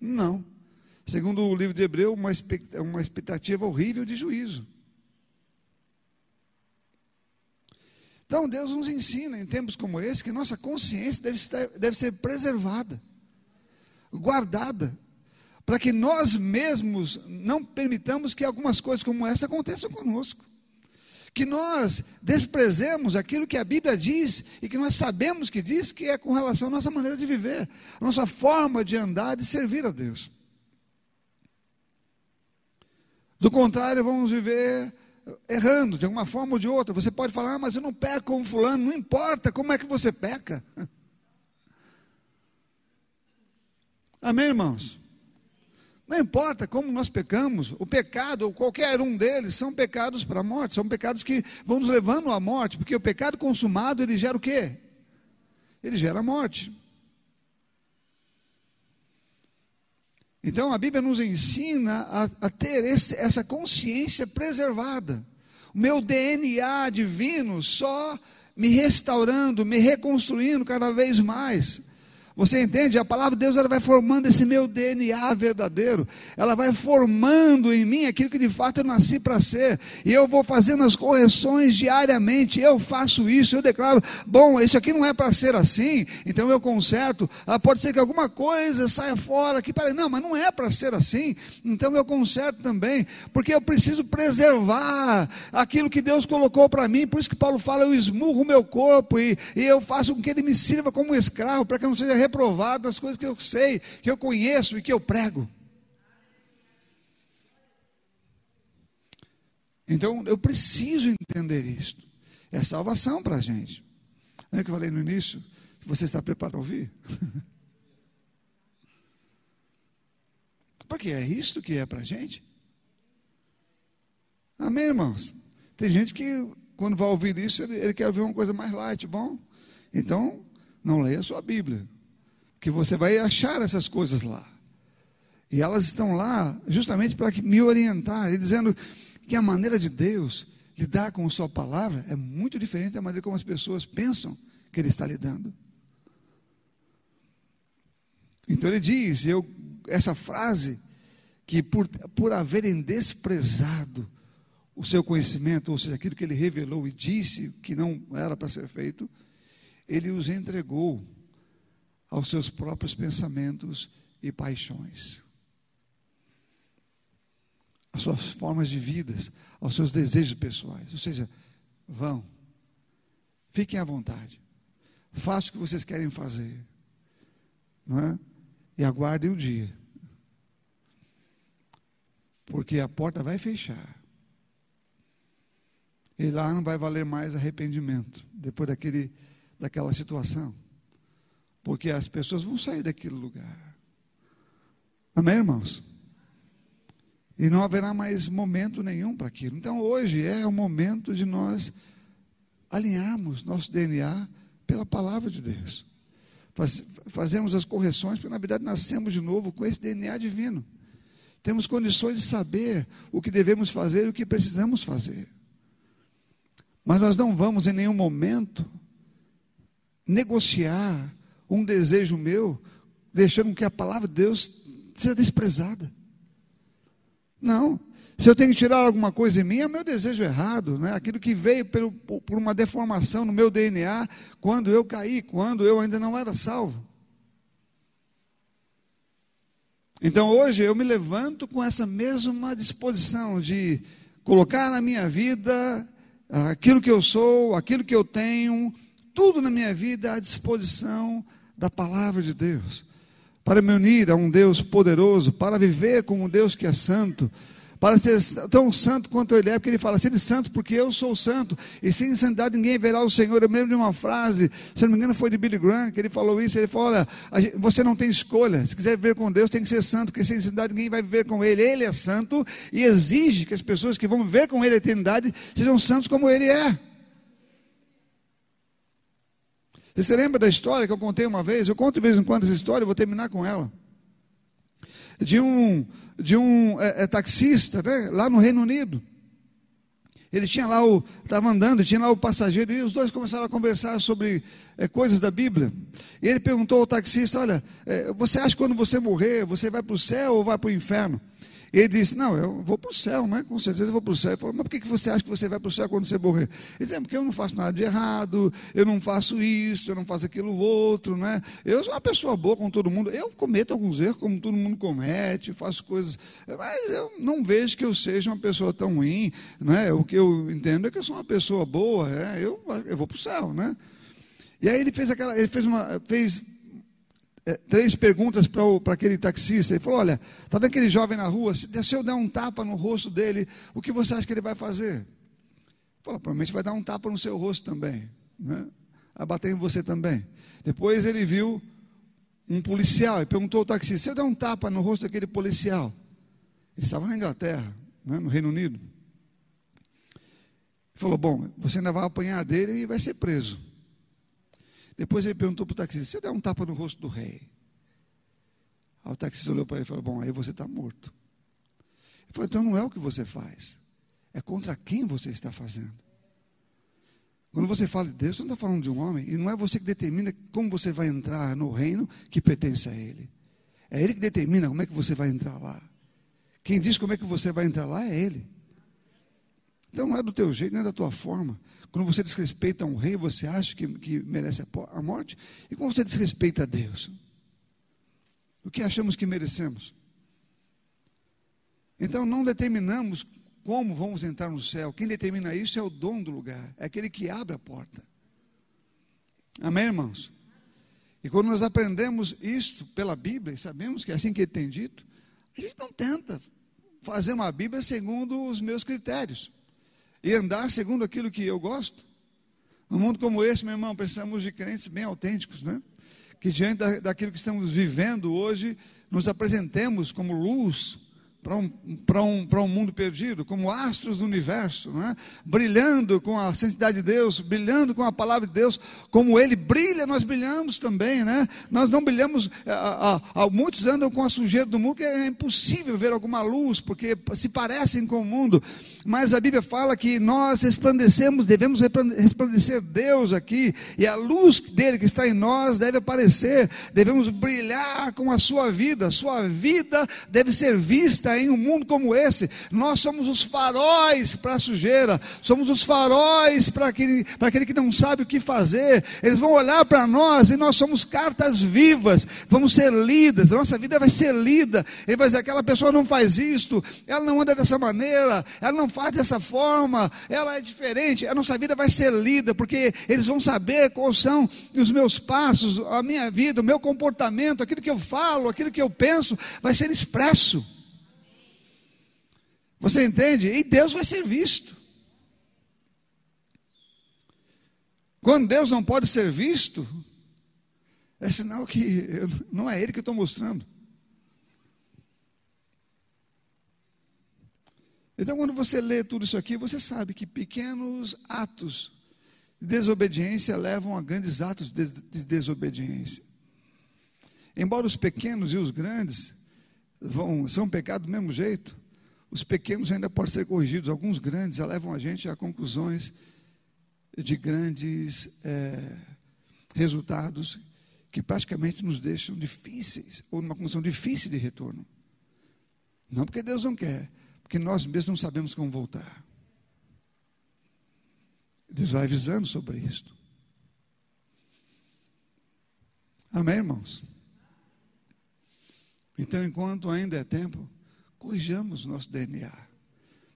Não. Segundo o livro de Hebreu, uma expectativa horrível de juízo. Então Deus nos ensina em tempos como esse que nossa consciência deve, estar, deve ser preservada, guardada, para que nós mesmos não permitamos que algumas coisas como essa aconteçam conosco que nós desprezemos aquilo que a Bíblia diz e que nós sabemos que diz, que é com relação à nossa maneira de viver, a nossa forma de andar, de servir a Deus. Do contrário, vamos viver errando de alguma forma ou de outra. Você pode falar, ah, mas eu não peco como fulano, não importa como é que você peca. Amém, irmãos? Não importa como nós pecamos, o pecado, ou qualquer um deles, são pecados para a morte, são pecados que vão nos levando à morte, porque o pecado consumado, ele gera o quê? Ele gera a morte. Então a Bíblia nos ensina a, a ter esse, essa consciência preservada. O meu DNA divino só me restaurando, me reconstruindo cada vez mais. Você entende? A palavra de Deus ela vai formando esse meu DNA verdadeiro. Ela vai formando em mim aquilo que de fato eu nasci para ser. E eu vou fazendo as correções diariamente. Eu faço isso, eu declaro, bom, isso aqui não é para ser assim, então eu conserto. Ah, pode ser que alguma coisa saia fora que para não, mas não é para ser assim. Então eu conserto também, porque eu preciso preservar aquilo que Deus colocou para mim. Por isso que Paulo fala, eu esmurro o meu corpo e, e eu faço com que ele me sirva como escravo, para que eu não seja reprovado nas coisas que eu sei, que eu conheço e que eu prego. Então eu preciso entender isto. É salvação para a gente. Não é que eu falei no início? Você está preparado a ouvir? Porque é isto que é para a gente. Amém, irmãos? Tem gente que, quando vai ouvir isso, ele, ele quer ouvir uma coisa mais light. Bom, então, não leia a sua Bíblia que você vai achar essas coisas lá. E elas estão lá justamente para me orientar, e dizendo que a maneira de Deus lidar com a sua palavra é muito diferente da maneira como as pessoas pensam que ele está lidando. Então ele diz, eu, essa frase, que por, por haverem desprezado o seu conhecimento, ou seja, aquilo que ele revelou e disse que não era para ser feito, ele os entregou aos seus próprios pensamentos e paixões, às suas formas de vida, aos seus desejos pessoais. Ou seja, vão, fiquem à vontade, façam o que vocês querem fazer, não é? E aguardem o dia, porque a porta vai fechar. E lá não vai valer mais arrependimento, depois daquele, daquela situação. Porque as pessoas vão sair daquele lugar. Amém, irmãos? E não haverá mais momento nenhum para aquilo. Então hoje é o momento de nós alinharmos nosso DNA pela palavra de Deus. Faz, fazemos as correções, porque na verdade nascemos de novo com esse DNA divino. Temos condições de saber o que devemos fazer e o que precisamos fazer. Mas nós não vamos em nenhum momento negociar um desejo meu, deixando que a palavra de Deus seja desprezada. Não. Se eu tenho que tirar alguma coisa em mim, é o meu desejo errado, né? aquilo que veio pelo, por uma deformação no meu DNA quando eu caí, quando eu ainda não era salvo. Então hoje eu me levanto com essa mesma disposição de colocar na minha vida aquilo que eu sou, aquilo que eu tenho, tudo na minha vida à disposição da palavra de Deus para me unir a um Deus poderoso, para viver como um Deus que é santo, para ser tão santo quanto Ele é, porque Ele fala, sede santo porque eu sou santo, e sem santidade ninguém verá o Senhor. Eu lembro de uma frase, se não me engano foi de Billy Graham, que ele falou isso, ele falou, olha, você não tem escolha, se quiser viver com Deus tem que ser santo, porque sem santidade ninguém vai viver com Ele. Ele é santo e exige que as pessoas que vão viver com Ele a eternidade sejam santos como Ele é. Você lembra da história que eu contei uma vez? Eu conto de vez em quando essa história, eu vou terminar com ela. De um, de um é, é, taxista, né, lá no Reino Unido. Ele tinha lá o, estava andando, tinha lá o passageiro, e os dois começaram a conversar sobre é, coisas da Bíblia. E ele perguntou ao taxista: Olha, é, você acha que quando você morrer, você vai para o céu ou vai para o inferno? Ele disse: Não, eu vou para o céu, né? com certeza eu vou para o céu. Ele falou: Mas por que você acha que você vai para o céu quando você morrer? Ele disse: é Porque eu não faço nada de errado, eu não faço isso, eu não faço aquilo outro, né? Eu sou uma pessoa boa com todo mundo. Eu cometo alguns erros, como todo mundo comete, faço coisas, mas eu não vejo que eu seja uma pessoa tão ruim, né? O que eu entendo é que eu sou uma pessoa boa, é? eu, eu vou para o céu, né? E aí ele fez aquela, ele fez uma, fez é, três perguntas para aquele taxista. Ele falou: Olha, está vendo aquele jovem na rua? Se, se eu der um tapa no rosto dele, o que você acha que ele vai fazer? Ele falou: Provavelmente vai dar um tapa no seu rosto também. Né? Vai bater em você também. Depois ele viu um policial e perguntou ao taxista: Se eu der um tapa no rosto daquele policial? Ele estava na Inglaterra, né, no Reino Unido. Ele falou: Bom, você ainda vai apanhar dele e vai ser preso. Depois ele perguntou para o taxista: se eu der um tapa no rosto do rei? Aí o taxista olhou para ele e falou: Bom, aí você está morto. Ele falou: Então não é o que você faz, é contra quem você está fazendo. Quando você fala de Deus, você não está falando de um homem, e não é você que determina como você vai entrar no reino que pertence a Ele. É Ele que determina como é que você vai entrar lá. Quem diz como é que você vai entrar lá é Ele. Então não é do teu jeito, não é da tua forma. Quando você desrespeita um rei, você acha que, que merece a, morte? E quando você desrespeita a Deus? O que achamos que merecemos? Então não determinamos como vamos entrar no céu. Quem determina isso é o dono do lugar, é aquele que abre a porta. Amém, irmãos? E quando nós aprendemos isto pela Bíblia, e sabemos que é assim que ele tem dito, a gente não tenta fazer uma Bíblia segundo os meus critérios e andar segundo aquilo que eu gosto. Num mundo como esse, meu irmão, precisamos de crentes bem autênticos, né? Que diante da, daquilo que estamos vivendo hoje, nos apresentemos como luz para um, um, um mundo perdido, como astros do universo, é? brilhando com a santidade de Deus, brilhando com a palavra de Deus, como Ele brilha, nós brilhamos também, né? Nós não brilhamos, há, há, muitos andam com a sujeira do mundo, que é impossível ver alguma luz, porque se parecem com o mundo, mas a Bíblia fala que nós resplandecemos, devemos resplandecer Deus aqui, e a luz dele que está em nós deve aparecer, devemos brilhar com a sua vida, a sua vida deve ser vista em um mundo como esse, nós somos os faróis para a sujeira, somos os faróis para aquele, para aquele que não sabe o que fazer. Eles vão olhar para nós e nós somos cartas vivas, vamos ser lidas, nossa vida vai ser lida. Ele vai dizer: aquela pessoa não faz isto, ela não anda dessa maneira, ela não faz dessa forma, ela é diferente. A nossa vida vai ser lida, porque eles vão saber quais são os meus passos, a minha vida, o meu comportamento, aquilo que eu falo, aquilo que eu penso, vai ser expresso. Você entende? E Deus vai ser visto. Quando Deus não pode ser visto, é sinal que eu, não é Ele que eu estou mostrando. Então, quando você lê tudo isso aqui, você sabe que pequenos atos de desobediência levam a grandes atos de desobediência. Embora os pequenos e os grandes vão, são pecados do mesmo jeito, os pequenos ainda podem ser corrigidos, alguns grandes levam a gente a conclusões de grandes é, resultados que praticamente nos deixam difíceis, ou numa condição difícil de retorno. Não porque Deus não quer, porque nós mesmos não sabemos como voltar. Deus vai avisando sobre isso. Amém, irmãos? Então, enquanto ainda é tempo, corrijamos nosso DNA,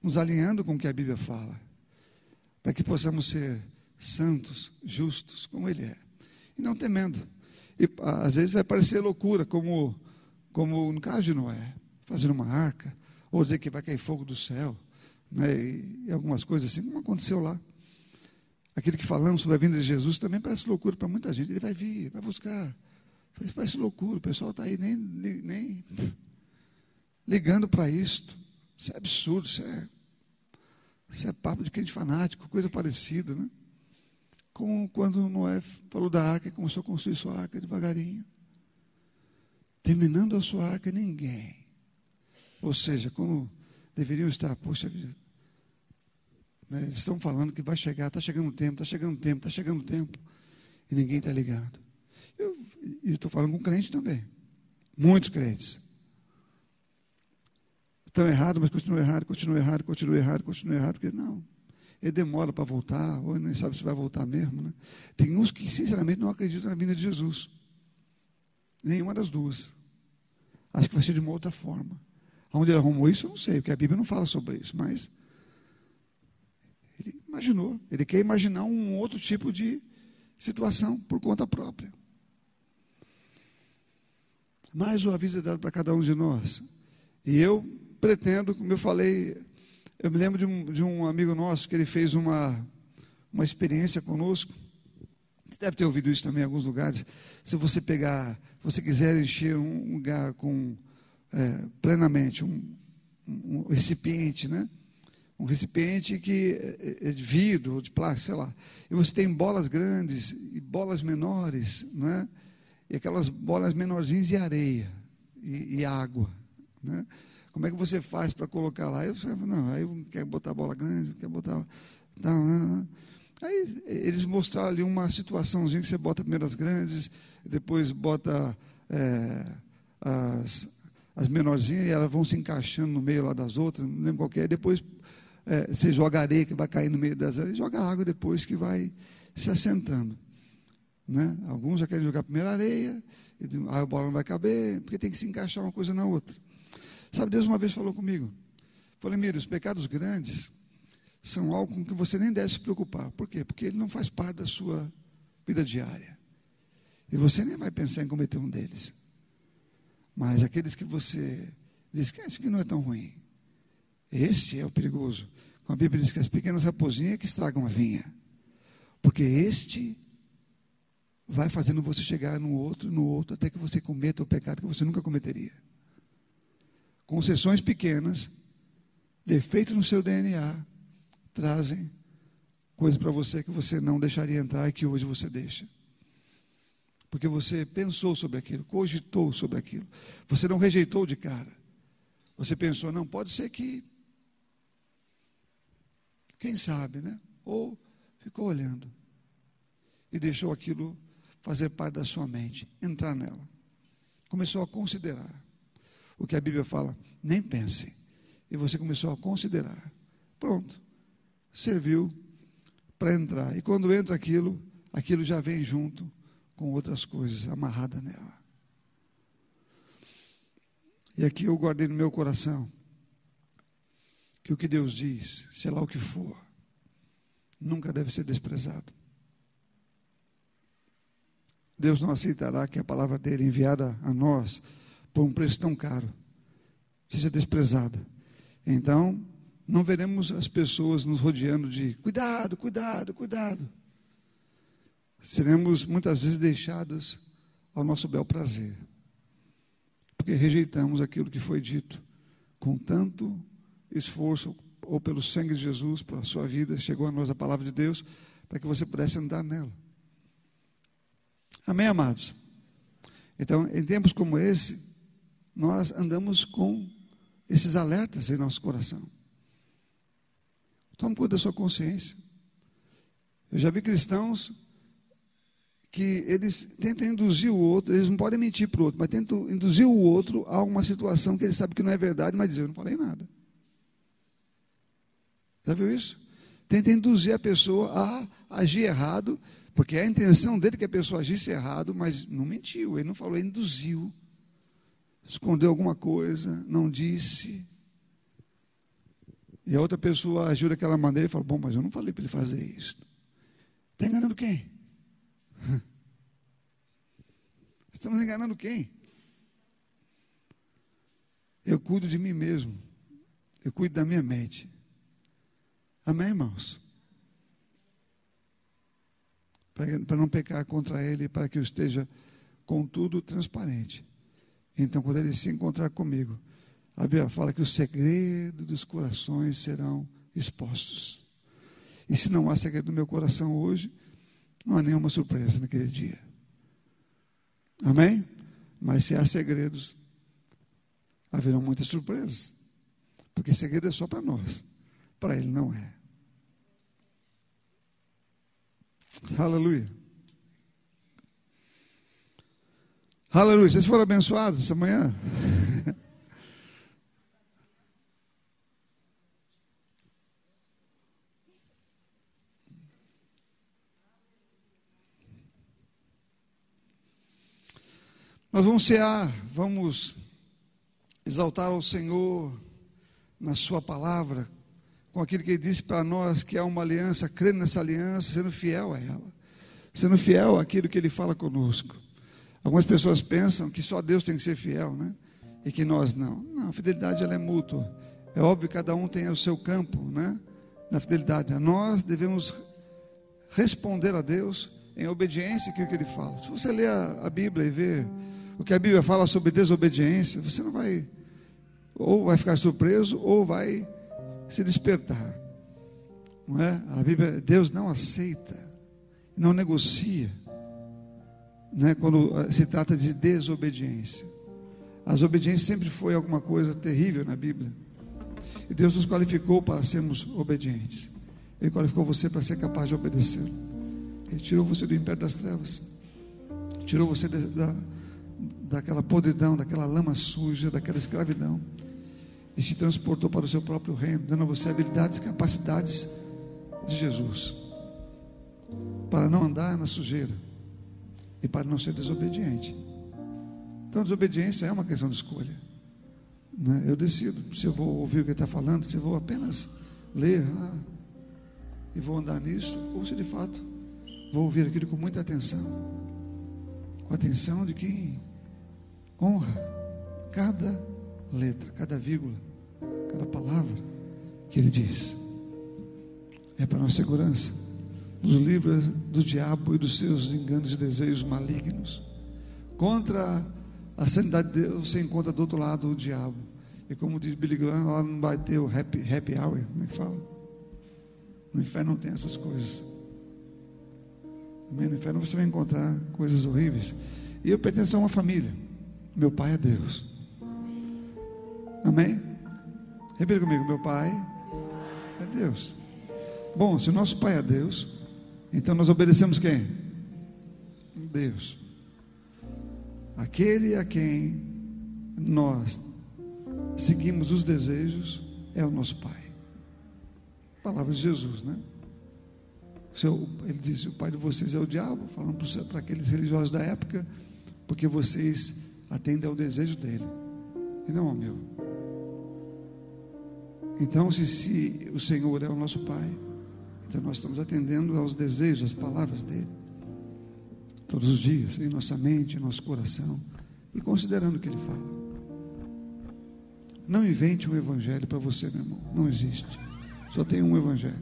nos alinhando com o que a Bíblia fala, para que possamos ser santos, justos, como Ele é, e não temendo. E às vezes vai parecer loucura, como, como no caso de Noé, fazer uma arca, ou dizer que vai cair fogo do céu, né, e, e algumas coisas assim, como aconteceu lá. Aquilo que falamos sobre a vinda de Jesus também parece loucura para muita gente. Ele vai vir, vai buscar. Parece loucura, o pessoal está aí nem, nem, nem ligando para isto. Isso é absurdo, isso é, isso é papo de crente fanático, coisa parecida, né? Como quando Noé falou da arca e começou a construir sua arca devagarinho. Terminando a sua arca, ninguém. Ou seja, como deveriam estar, poxa vida. Né, eles estão falando que vai chegar, está chegando o tempo, está chegando o tempo, está chegando o tempo. E ninguém está ligado. Eu estou falando com crente também. Muitos crentes. Estão errados, mas continuam errado, continuam errado, continuam errado, continuam errado, porque não. Ele demora para voltar, ou nem sabe se vai voltar mesmo. Né? Tem uns que, sinceramente, não acreditam na vinda de Jesus. Nenhuma das duas. Acho que vai ser de uma outra forma. Onde ele arrumou isso, eu não sei, porque a Bíblia não fala sobre isso, mas ele imaginou. Ele quer imaginar um outro tipo de situação por conta própria. Mas o aviso é dado para cada um de nós. E eu pretendo, como eu falei, eu me lembro de um, de um amigo nosso que ele fez uma, uma experiência conosco. Você deve ter ouvido isso também em alguns lugares. Se você pegar, se você quiser encher um lugar com é, plenamente um, um, recipiente, né? Um recipiente que é, é de vidro ou de plástico, sei lá. E você tem bolas grandes e bolas menores, não é? E aquelas bolas menorzinhas e areia e, e água, né? Como é que você faz para colocar lá? Eu falei, não, aí eu quero botar bola grande, quer botar. Não, não, não. Aí eles mostraram ali uma situaçãozinha que você bota primeiro as grandes, depois bota é, as, as menorzinhas e elas vão se encaixando no meio lá das outras, não lembro qual é. Depois é, você joga areia que vai cair no meio das e joga água depois que vai se assentando. Né? Alguns já querem jogar primeiro areia, aí a bola não vai caber, porque tem que se encaixar uma coisa na outra. Sabe, Deus uma vez falou comigo. Falei, mira, os pecados grandes são algo com que você nem deve se preocupar. Por quê? Porque ele não faz parte da sua vida diária. E você nem vai pensar em cometer um deles. Mas aqueles que você diz que esse aqui não é tão ruim. Este é o perigoso. Como a Bíblia diz que as pequenas raposinhas é que estragam a vinha. Porque este vai fazendo você chegar no outro, no outro, até que você cometa o pecado que você nunca cometeria concessões pequenas, defeitos no seu DNA, trazem coisas para você que você não deixaria entrar e que hoje você deixa. Porque você pensou sobre aquilo, cogitou sobre aquilo. Você não rejeitou de cara. Você pensou, não, pode ser que. Quem sabe, né? Ou ficou olhando e deixou aquilo fazer parte da sua mente, entrar nela. Começou a considerar o que a Bíblia fala, nem pense. E você começou a considerar. Pronto. Serviu para entrar. E quando entra aquilo, aquilo já vem junto com outras coisas amarradas nela. E aqui eu guardei no meu coração que o que Deus diz, sei lá o que for, nunca deve ser desprezado. Deus não aceitará que a palavra dele enviada a nós por um preço tão caro, seja desprezada. Então, não veremos as pessoas nos rodeando de cuidado, cuidado, cuidado. seremos muitas vezes deixados ao nosso bel prazer, porque rejeitamos aquilo que foi dito com tanto esforço, ou pelo sangue de Jesus, pela sua vida, chegou a nós a palavra de Deus, para que você pudesse andar nela. Amém, amados? Então, em tempos como esse, nós andamos com esses alertas em nosso coração. Tome conta da sua consciência. Eu já vi cristãos que eles tentam induzir o outro, eles não podem mentir para o outro, mas tentam induzir o outro a uma situação que ele sabe que não é verdade, mas diz, eu não falei nada. Já viu isso? Tenta induzir a pessoa a agir errado, porque é a intenção dele que a pessoa agisse errado, mas não mentiu, ele não falou, ele induziu. Escondeu alguma coisa, não disse. E a outra pessoa agiu daquela maneira e falou: Bom, mas eu não falei para ele fazer isso. Está enganando quem? Estamos enganando quem? Eu cuido de mim mesmo. Eu cuido da minha mente. Amém, irmãos? Para não pecar contra ele, para que eu esteja com tudo transparente. Então, quando ele se encontrar comigo, a Bíblia fala que os segredos dos corações serão expostos. E se não há segredo no meu coração hoje, não há nenhuma surpresa naquele dia. Amém? Mas se há segredos, haverão muitas surpresas. Porque segredo é só para nós, para ele não é. Aleluia. Aleluia. Vocês foram abençoados essa manhã? Nós vamos cear, vamos exaltar ao Senhor na Sua palavra, com aquilo que Ele disse para nós, que há uma aliança, crendo nessa aliança, sendo fiel a ela, sendo fiel àquilo que Ele fala conosco. Algumas pessoas pensam que só Deus tem que ser fiel, né? E que nós não. Não, a fidelidade ela é mútua. É óbvio que cada um tem o seu campo, né? Na fidelidade. Nós devemos responder a Deus em obediência àquilo que Ele fala. Se você ler a, a Bíblia e ver o que a Bíblia fala sobre desobediência, você não vai, ou vai ficar surpreso, ou vai se despertar. Não é? A Bíblia, Deus não aceita, não negocia, né, quando eh, se trata de desobediência. As obediências sempre foi alguma coisa terrível na Bíblia. E Deus nos qualificou para sermos obedientes. Ele qualificou você para ser capaz de obedecer. Ele tirou você do império das trevas. Tirou você da, daquela podridão, daquela lama suja, daquela escravidão, e te transportou para o seu próprio reino, dando a você habilidades e capacidades de Jesus, para não andar na sujeira e para não ser desobediente. Então, desobediência é uma questão de escolha. Né? Eu decido se eu vou ouvir o que ele está falando, se eu vou apenas ler ah, e vou andar nisso, ou se de fato vou ouvir aquilo com muita atenção, com a atenção de quem honra cada letra, cada vírgula, cada palavra que ele diz. É para nossa segurança. Nos livra do diabo e dos seus enganos e desejos malignos. Contra a sanidade de Deus, você encontra do outro lado o diabo. E como diz Billy Graham, lá não vai ter o happy, happy hour, como é que fala? No inferno não tem essas coisas. No inferno você vai encontrar coisas horríveis. E eu pertenço a uma família. Meu pai é Deus. Amém? Repita comigo: Meu pai é Deus. Bom, se o nosso pai é Deus, então nós obedecemos quem? Deus. Aquele a quem nós seguimos os desejos é o nosso pai. Palavras de Jesus, né? Seu, ele disse: O pai de vocês é o diabo, falando para aqueles religiosos da época, porque vocês atende ao desejo dele e não ao meu. Então, se, se, o Senhor é o nosso Pai, então nós estamos atendendo aos desejos, às palavras dele, todos os dias, em nossa mente, em nosso coração, e considerando o que ele fala. Não invente um evangelho para você, meu irmão, não existe. Só tem um evangelho.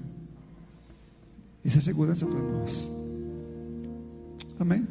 Isso é segurança para nós. Amém?